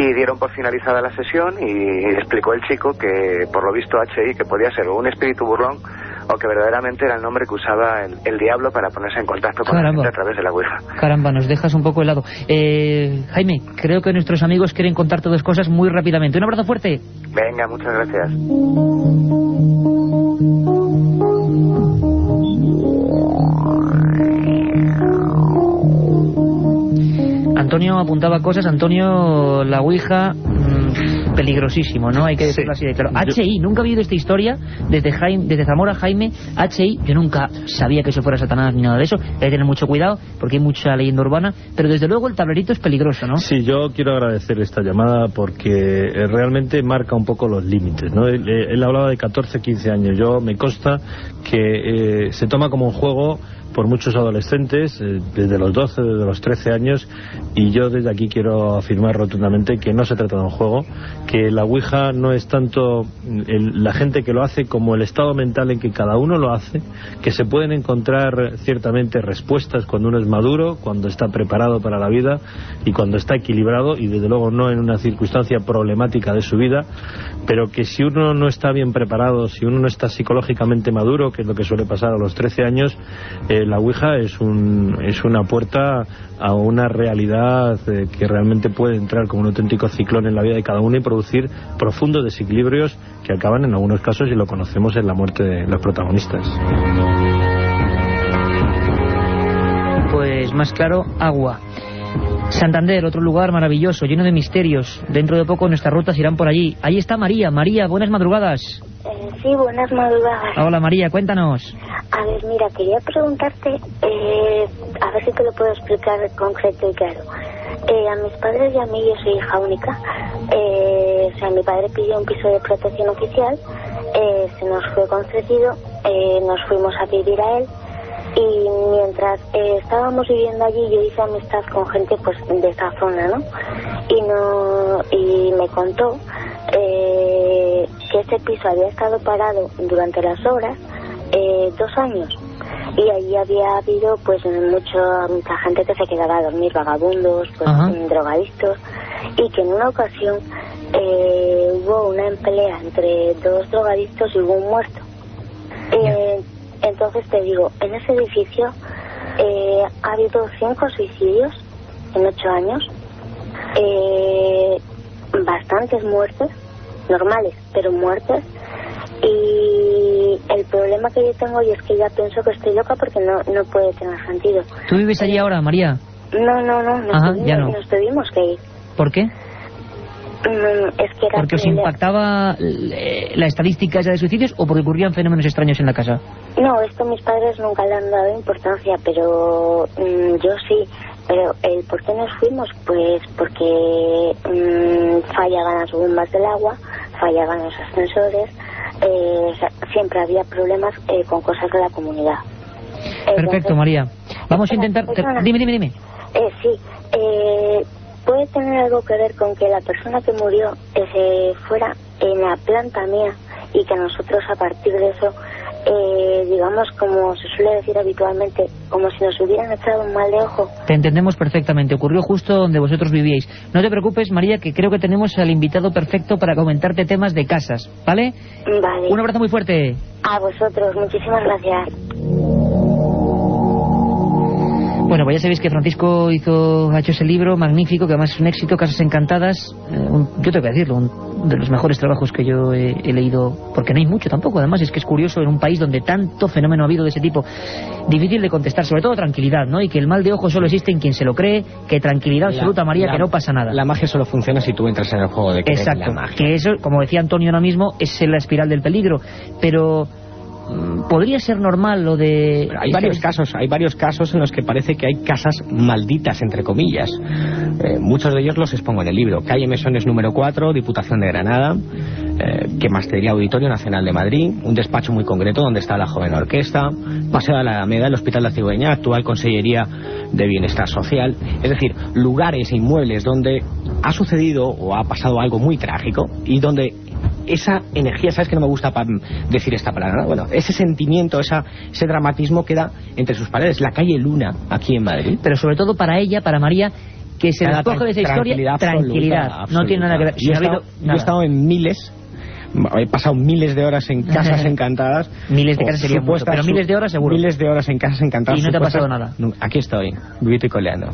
y dieron por finalizada la sesión y explicó el chico que por lo visto HI que podía ser un espíritu burlón o que verdaderamente era el nombre que usaba el, el diablo para ponerse en contacto con la Caramba. gente a través de la Ouija. Caramba, nos dejas un poco helado. Eh, Jaime, creo que nuestros amigos quieren contarte dos cosas muy rápidamente. Un abrazo fuerte. Venga, muchas gracias. Antonio apuntaba cosas. Antonio, la Ouija, mm, peligrosísimo, ¿no? Hay que decirlo así de claro. HI, nunca había oído esta historia desde, Jaime, desde Zamora, Jaime. HI, yo nunca sabía que eso fuera Satanás ni nada de eso. Hay que tener mucho cuidado porque hay mucha leyenda urbana. Pero desde luego el tablerito es peligroso, ¿no? Sí, yo quiero agradecer esta llamada porque eh, realmente marca un poco los límites. ¿no? Él, eh, él hablaba de 14, 15 años. Yo me consta que eh, se toma como un juego por muchos adolescentes, eh, desde los 12, desde los 13 años, y yo desde aquí quiero afirmar rotundamente que no se trata de un juego, que la Ouija no es tanto el- la gente que lo hace como el estado mental en que cada uno lo hace, que se pueden encontrar ciertamente respuestas cuando uno es maduro, cuando está preparado para la vida y cuando está equilibrado y desde luego no en una circunstancia problemática de su vida, pero que si uno no está bien preparado, si uno no está psicológicamente maduro, que es lo que suele pasar a los 13 años, eh, la Ouija es, un, es una puerta a una realidad eh, que realmente puede entrar como un auténtico ciclón en la vida de cada uno y producir profundos desequilibrios que acaban en algunos casos, y lo conocemos, en la muerte de los protagonistas. Pues más claro, agua. Santander, otro lugar maravilloso, lleno de misterios. Dentro de poco nuestras rutas irán por allí. Ahí está María. María, buenas madrugadas. Sí, buenas madrugadas. Hola María, cuéntanos. A ver, mira, quería preguntarte, eh, a ver si te lo puedo explicar concreto y claro. Eh, a mis padres y a mí, yo soy hija única. Eh, o sea, mi padre pidió un piso de protección oficial, eh, se nos fue concedido, eh, nos fuimos a vivir a él y mientras eh, estábamos viviendo allí yo hice amistad con gente pues de esa zona, ¿no? Y no y me contó eh, que ese piso había estado parado durante las obras eh, dos años y allí había habido pues mucho mucha gente que se quedaba a dormir vagabundos pues Ajá. drogadictos y que en una ocasión eh, hubo una pelea entre dos drogadictos y hubo un muerto Eh, entonces te digo en ese edificio eh, ha habido cinco suicidios en ocho años eh, bastantes muertes normales pero muertes y el problema que yo tengo y es que ya pienso que estoy loca porque no, no puede tener sentido. ¿Tú vives allí ahora, María? No, no, no, nos, Ajá, tuvimos, ya no. nos tuvimos que ir. ¿Por qué? Mm, es que era ¿Porque os impactaba eh, la estadística esa de suicidios o porque ocurrían fenómenos extraños en la casa? No, esto mis padres nunca le han dado importancia, pero mm, yo sí. Pero el por qué nos fuimos, pues porque mm, fallaban las bombas del agua, fallaban los ascensores, eh, siempre había problemas eh, con cosas de la comunidad. Perfecto, María. Vamos a intentar... te-. Dime, dime, dime. Eh, sí, eh, puede tener algo que ver con que la persona que murió eh, se fuera en la planta mía y que nosotros a partir de eso, eh, digamos como se suele decir habitualmente, como si nos hubieran echado un mal de ojo. Te entendemos perfectamente. Ocurrió justo donde vosotros vivíais. No te preocupes, María, que creo que tenemos al invitado perfecto para comentarte temas de casas, ¿vale? Vale. Un abrazo muy fuerte. A vosotros, muchísimas gracias. Bueno, pues ya sabéis que Francisco hizo, ha hecho ese libro magnífico, que además es un éxito, Casas Encantadas. eh, un- yo tengo que decirlo, un de los mejores trabajos que yo he, he leído, porque no hay mucho tampoco. Además, es que es curioso en un país donde tanto fenómeno ha habido de ese tipo. Difícil de contestar, sobre todo tranquilidad, ¿no? Y que el mal de ojo solo existe en quien se lo cree, que tranquilidad absoluta, María, la- que no pasa nada. La magia solo funciona si tú entras en el juego de en Exacto, la magia. que eso, como decía Antonio ahora mismo, es la espiral del peligro. Pero podría ser normal lo de... Hay varios casos, hay varios casos en los que parece que hay casas malditas, entre comillas. Eh, muchos de ellos los expongo en el libro. Calle Mesones número 4, Diputación de Granada, eh, que más te Auditorio Nacional de Madrid, un despacho muy concreto donde está la joven orquesta, Paseo de la Alameda, el Hospital de la Cigüeña, actual Consellería de Bienestar Social. Es decir, lugares e inmuebles donde ha sucedido o ha pasado algo muy trágico y donde esa energía, sabes que no me gusta decir esta palabra, ¿no? bueno, ese sentimiento, esa, ese dramatismo queda entre sus paredes. La calle Luna, aquí en Madrid. Pero sobre todo para ella, para María, que se despoje de esa historia, tranquilidad tranquilidad. absoluta, No tiene nada que ver. Yo he, estado, yo he estado en miles, he pasado miles de horas en casas encantadas. Miles de casas sería mucho, pero miles de horas seguro. Miles de horas en casas encantadas. Y no te ha pasado nada. Aquí estoy, vivito y coleando.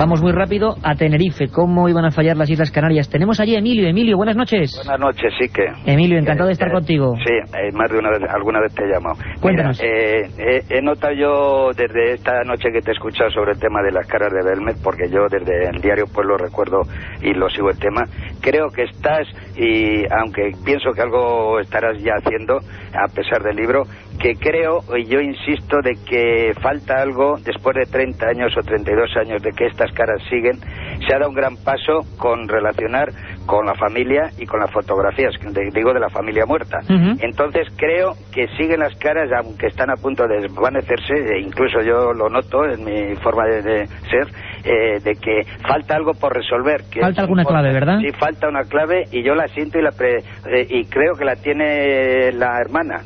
Vamos muy rápido a Tenerife. ¿Cómo iban a fallar las Islas Canarias? Tenemos allí a Emilio. Emilio, buenas noches. Buenas noches, sí que. Emilio, encantado de estar contigo. Sí, eh, más de una vez, alguna vez te he llamado. Cuéntanos. Mira, eh, he, notado yo desde esta noche que te he escuchado sobre el tema de las caras de Belmez, porque yo desde el diario pues lo recuerdo y lo sigo el tema, creo que estás, y aunque pienso que algo estarás ya haciendo, a pesar del libro, que creo, y yo insisto, de que falta algo después de 30 años o 32 años de que estas caras siguen, se ha dado un gran paso con relacionar con la familia y con las fotografías, de- digo de la familia muerta. Entonces creo que siguen las caras, aunque están a punto de desvanecerse, e incluso yo lo noto en mi forma de, de ser, eh, de que falta algo por resolver. Que Falta alguna clave, ¿verdad? Sí, falta una clave y yo la siento y, la pre- eh, y creo que la tiene la hermana.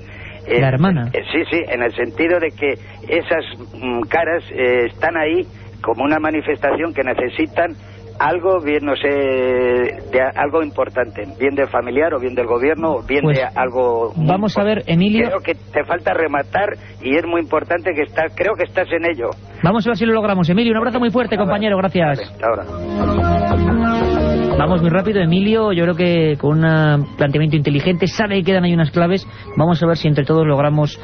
Eh, La hermana. eh, sí, sí, en el sentido de que esas mm, caras están ahí como una manifestación que necesitan algo, bien, no sé, de algo importante, bien del familiar o bien del gobierno o bien Pues, de algo... Vamos a ver. Emilio. Creo que te falta rematar y es muy importante que está, creo que estás en ello. Vamos a ver si lo logramos. Emilio, un abrazo muy fuerte, compañero. Gracias. Hasta ahora. Vamos muy rápido, Emilio. Yo creo que con un planteamiento inteligente sabe que quedan ahí unas claves. Vamos a ver si entre todos logramos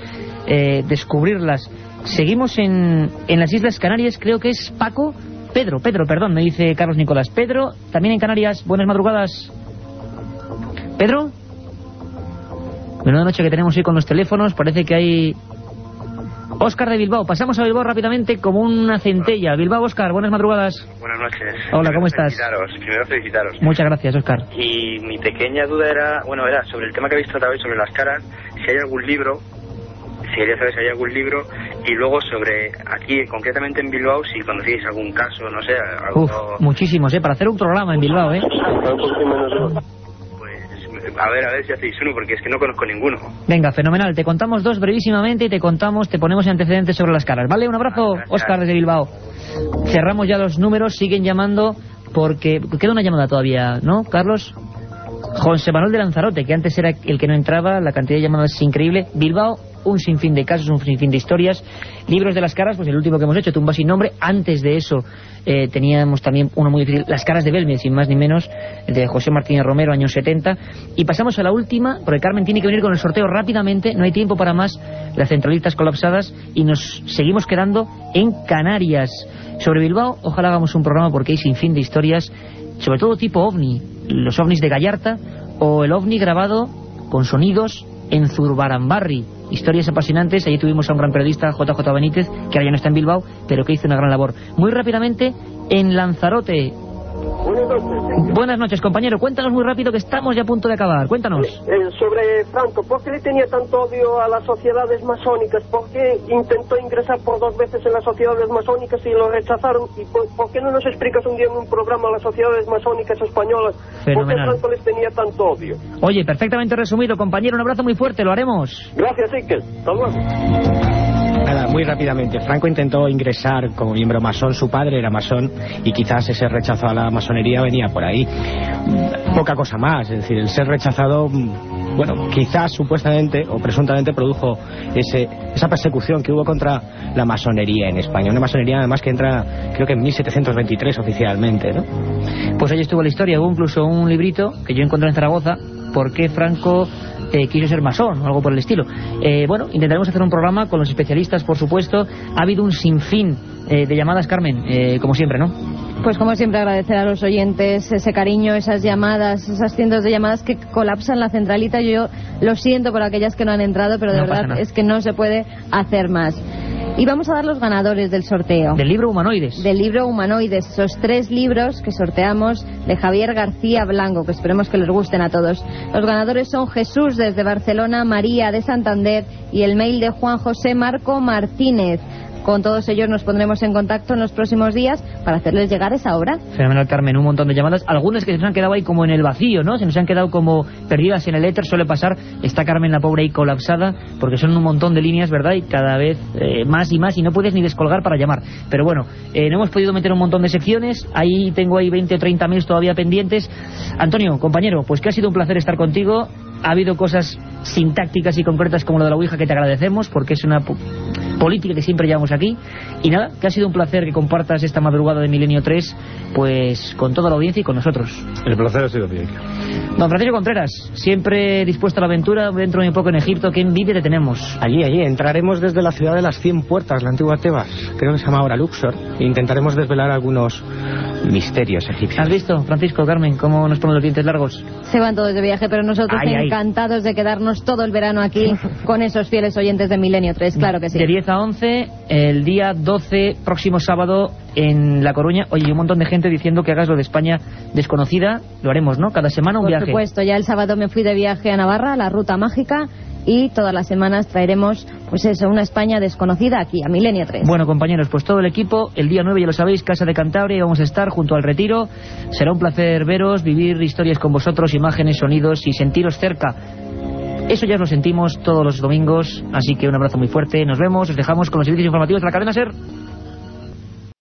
eh, descubrirlas. Seguimos en, en las Islas Canarias, creo que es Paco. Pedro, Pedro, perdón, me dice Carlos Nicolás. Pedro, también en Canarias. Buenas madrugadas. Pedro. Buenas noche que tenemos hoy con los teléfonos. Parece que hay... Óscar de Bilbao. Pasamos a Bilbao rápidamente como una centella. Bilbao, Óscar, buenas madrugadas. Buenas noches. Hola, ¿cómo Primero estás? Felicitaros, primero felicitaros. Muchas gracias, Óscar. Y mi pequeña duda era, bueno, era sobre el tema que habéis tratado hoy, sobre las caras, si hay algún libro, si quería saber si hay algún libro, y luego sobre, aquí, concretamente en Bilbao, si conocéis algún caso, no sé, algo... Uf, muchísimos, ¿eh? Para hacer un programa en Bilbao, ¿eh? Pues, a ver, a ver si hacéis uno, porque es que no conozco ninguno. Venga, fenomenal. Te contamos dos brevísimamente y te contamos, te ponemos antecedentes sobre las caras. ¿Vale? Un abrazo, Óscar desde Bilbao. Cerramos ya los números, siguen llamando porque... Queda una llamada todavía, ¿no, Carlos? José Manuel de Lanzarote, que antes era el que no entraba, la cantidad de llamadas es increíble. Bilbao, un sinfín de casos, un sinfín de historias. Libros de las caras, pues el último que hemos hecho, Tumba sin nombre. Antes de eso eh, teníamos también uno muy difícil, Las caras de Belmez, sin más ni menos, de José Martínez Romero, años 70. Y pasamos a la última, porque Carmen tiene que venir con el sorteo rápidamente, no hay tiempo para más, las centralitas colapsadas, y nos seguimos quedando en Canarias. Sobre Bilbao, ojalá hagamos un programa porque hay sin fin de historias, sobre todo tipo ovni, los ovnis de Gallarta, o el ovni grabado con sonidos en Zurbarambarri. Historias apasionantes, allí tuvimos a un gran periodista, JJ Benítez, que ahora ya no está en Bilbao, pero que hizo una gran labor. Muy rápidamente, en Lanzarote, Buenas noches, compañero. Cuéntanos muy rápido que estamos ya a punto de acabar. Cuéntanos. Eh, sobre Franco, ¿por qué le tenía tanto odio a las sociedades masónicas? ¿Por qué intentó ingresar por dos veces en las sociedades masónicas y lo rechazaron? ¿Y por, qué no nos explicas un día en un programa a las sociedades masónicas españolas por qué Franco les tenía tanto odio? Oye, perfectamente resumido, compañero. Un abrazo muy fuerte, lo haremos. Gracias, Iker. Hasta luego. Nada, muy rápidamente. Franco intentó ingresar como miembro masón, su padre era masón y quizás ese rechazo a la masonería venía por ahí. Poca cosa más, es decir, el ser rechazado, bueno, quizás supuestamente o presuntamente produjo ese, esa persecución que hubo contra la masonería en España. Una masonería además que entra, creo que en 1723 oficialmente, ¿no? Pues ahí estuvo la historia, hubo incluso un librito que yo encontré en Zaragoza, ¿por qué Franco eh, quiso ser masón o algo por el estilo. Eh, bueno, intentaremos hacer un programa con los especialistas, por supuesto. Ha habido un sinfín eh, de llamadas, Carmen, eh, como siempre, ¿no? Pues como siempre agradecer a los oyentes ese cariño, esas llamadas, esas cientos de llamadas que colapsan la centralita. Yo lo siento por aquellas que no han entrado, pero de verdad es que no se puede hacer más. Y vamos a dar los ganadores del sorteo. Del libro Humanoides. Del libro Humanoides. Esos tres libros que sorteamos de Javier García Blanco, que esperemos que les gusten a todos. Los ganadores son Jesús desde Barcelona, María de Santander y el mail de Juan José Marco Martínez. Con todos ellos nos pondremos en contacto en los próximos días para hacerles llegar esa obra. Fenomenal, Carmen, un montón de llamadas. Algunas que se nos han quedado ahí como en el vacío, ¿no? Se nos han quedado como perdidas en el éter, suele pasar. Está Carmen la pobre ahí colapsada, porque son un montón de líneas, ¿verdad? Y cada vez eh, más y más, y no puedes ni descolgar para llamar. Pero bueno, eh, no hemos podido meter un montón de secciones. Ahí tengo ahí 20 o 30 mil todavía pendientes. Antonio, compañero, pues que ha sido un placer estar contigo. Ha habido cosas sintácticas y concretas como lo de la Ouija que te agradecemos, porque es una política que siempre llevamos aquí. Y nada, que ha sido un placer que compartas esta madrugada de Milenio 3 pues con toda la audiencia y con nosotros. El placer ha sido mío. Don Francisco Contreras, siempre dispuesto a la aventura, dentro de un poco en Egipto, ¿qué envidia te tenemos? Allí, allí, entraremos desde la ciudad de las Cien Puertas, la antigua Tebas, creo que se llama ahora Luxor, e intentaremos desvelar algunos misterios egipcios. ¿Has visto, Francisco, Carmen, cómo nos ponen los dientes largos? Se van todos de viaje, pero nosotros encantados de quedarnos todo el verano aquí con esos fieles oyentes de Milenio 3, claro que sí. De 10 a 11, el día 12, próximo sábado, en La Coruña. Oye, un montón de gente diciendo que hagas lo de España desconocida. Lo haremos, ¿no? Cada semana un viaje. Por supuesto, ya el sábado me fui de viaje a Navarra, la ruta mágica, y todas las semanas traeremos, pues eso, una España desconocida aquí, a Milenio 3. Bueno, compañeros, pues todo el equipo, el día 9, ya lo sabéis, Casa de Cantabria, vamos a estar junto al retiro. Será un placer veros, vivir historias con vosotros, imágenes, sonidos y sentiros cerca eso ya lo sentimos todos los domingos, así que un abrazo muy fuerte. Nos vemos, os dejamos con los servicios informativos de la cadena SER.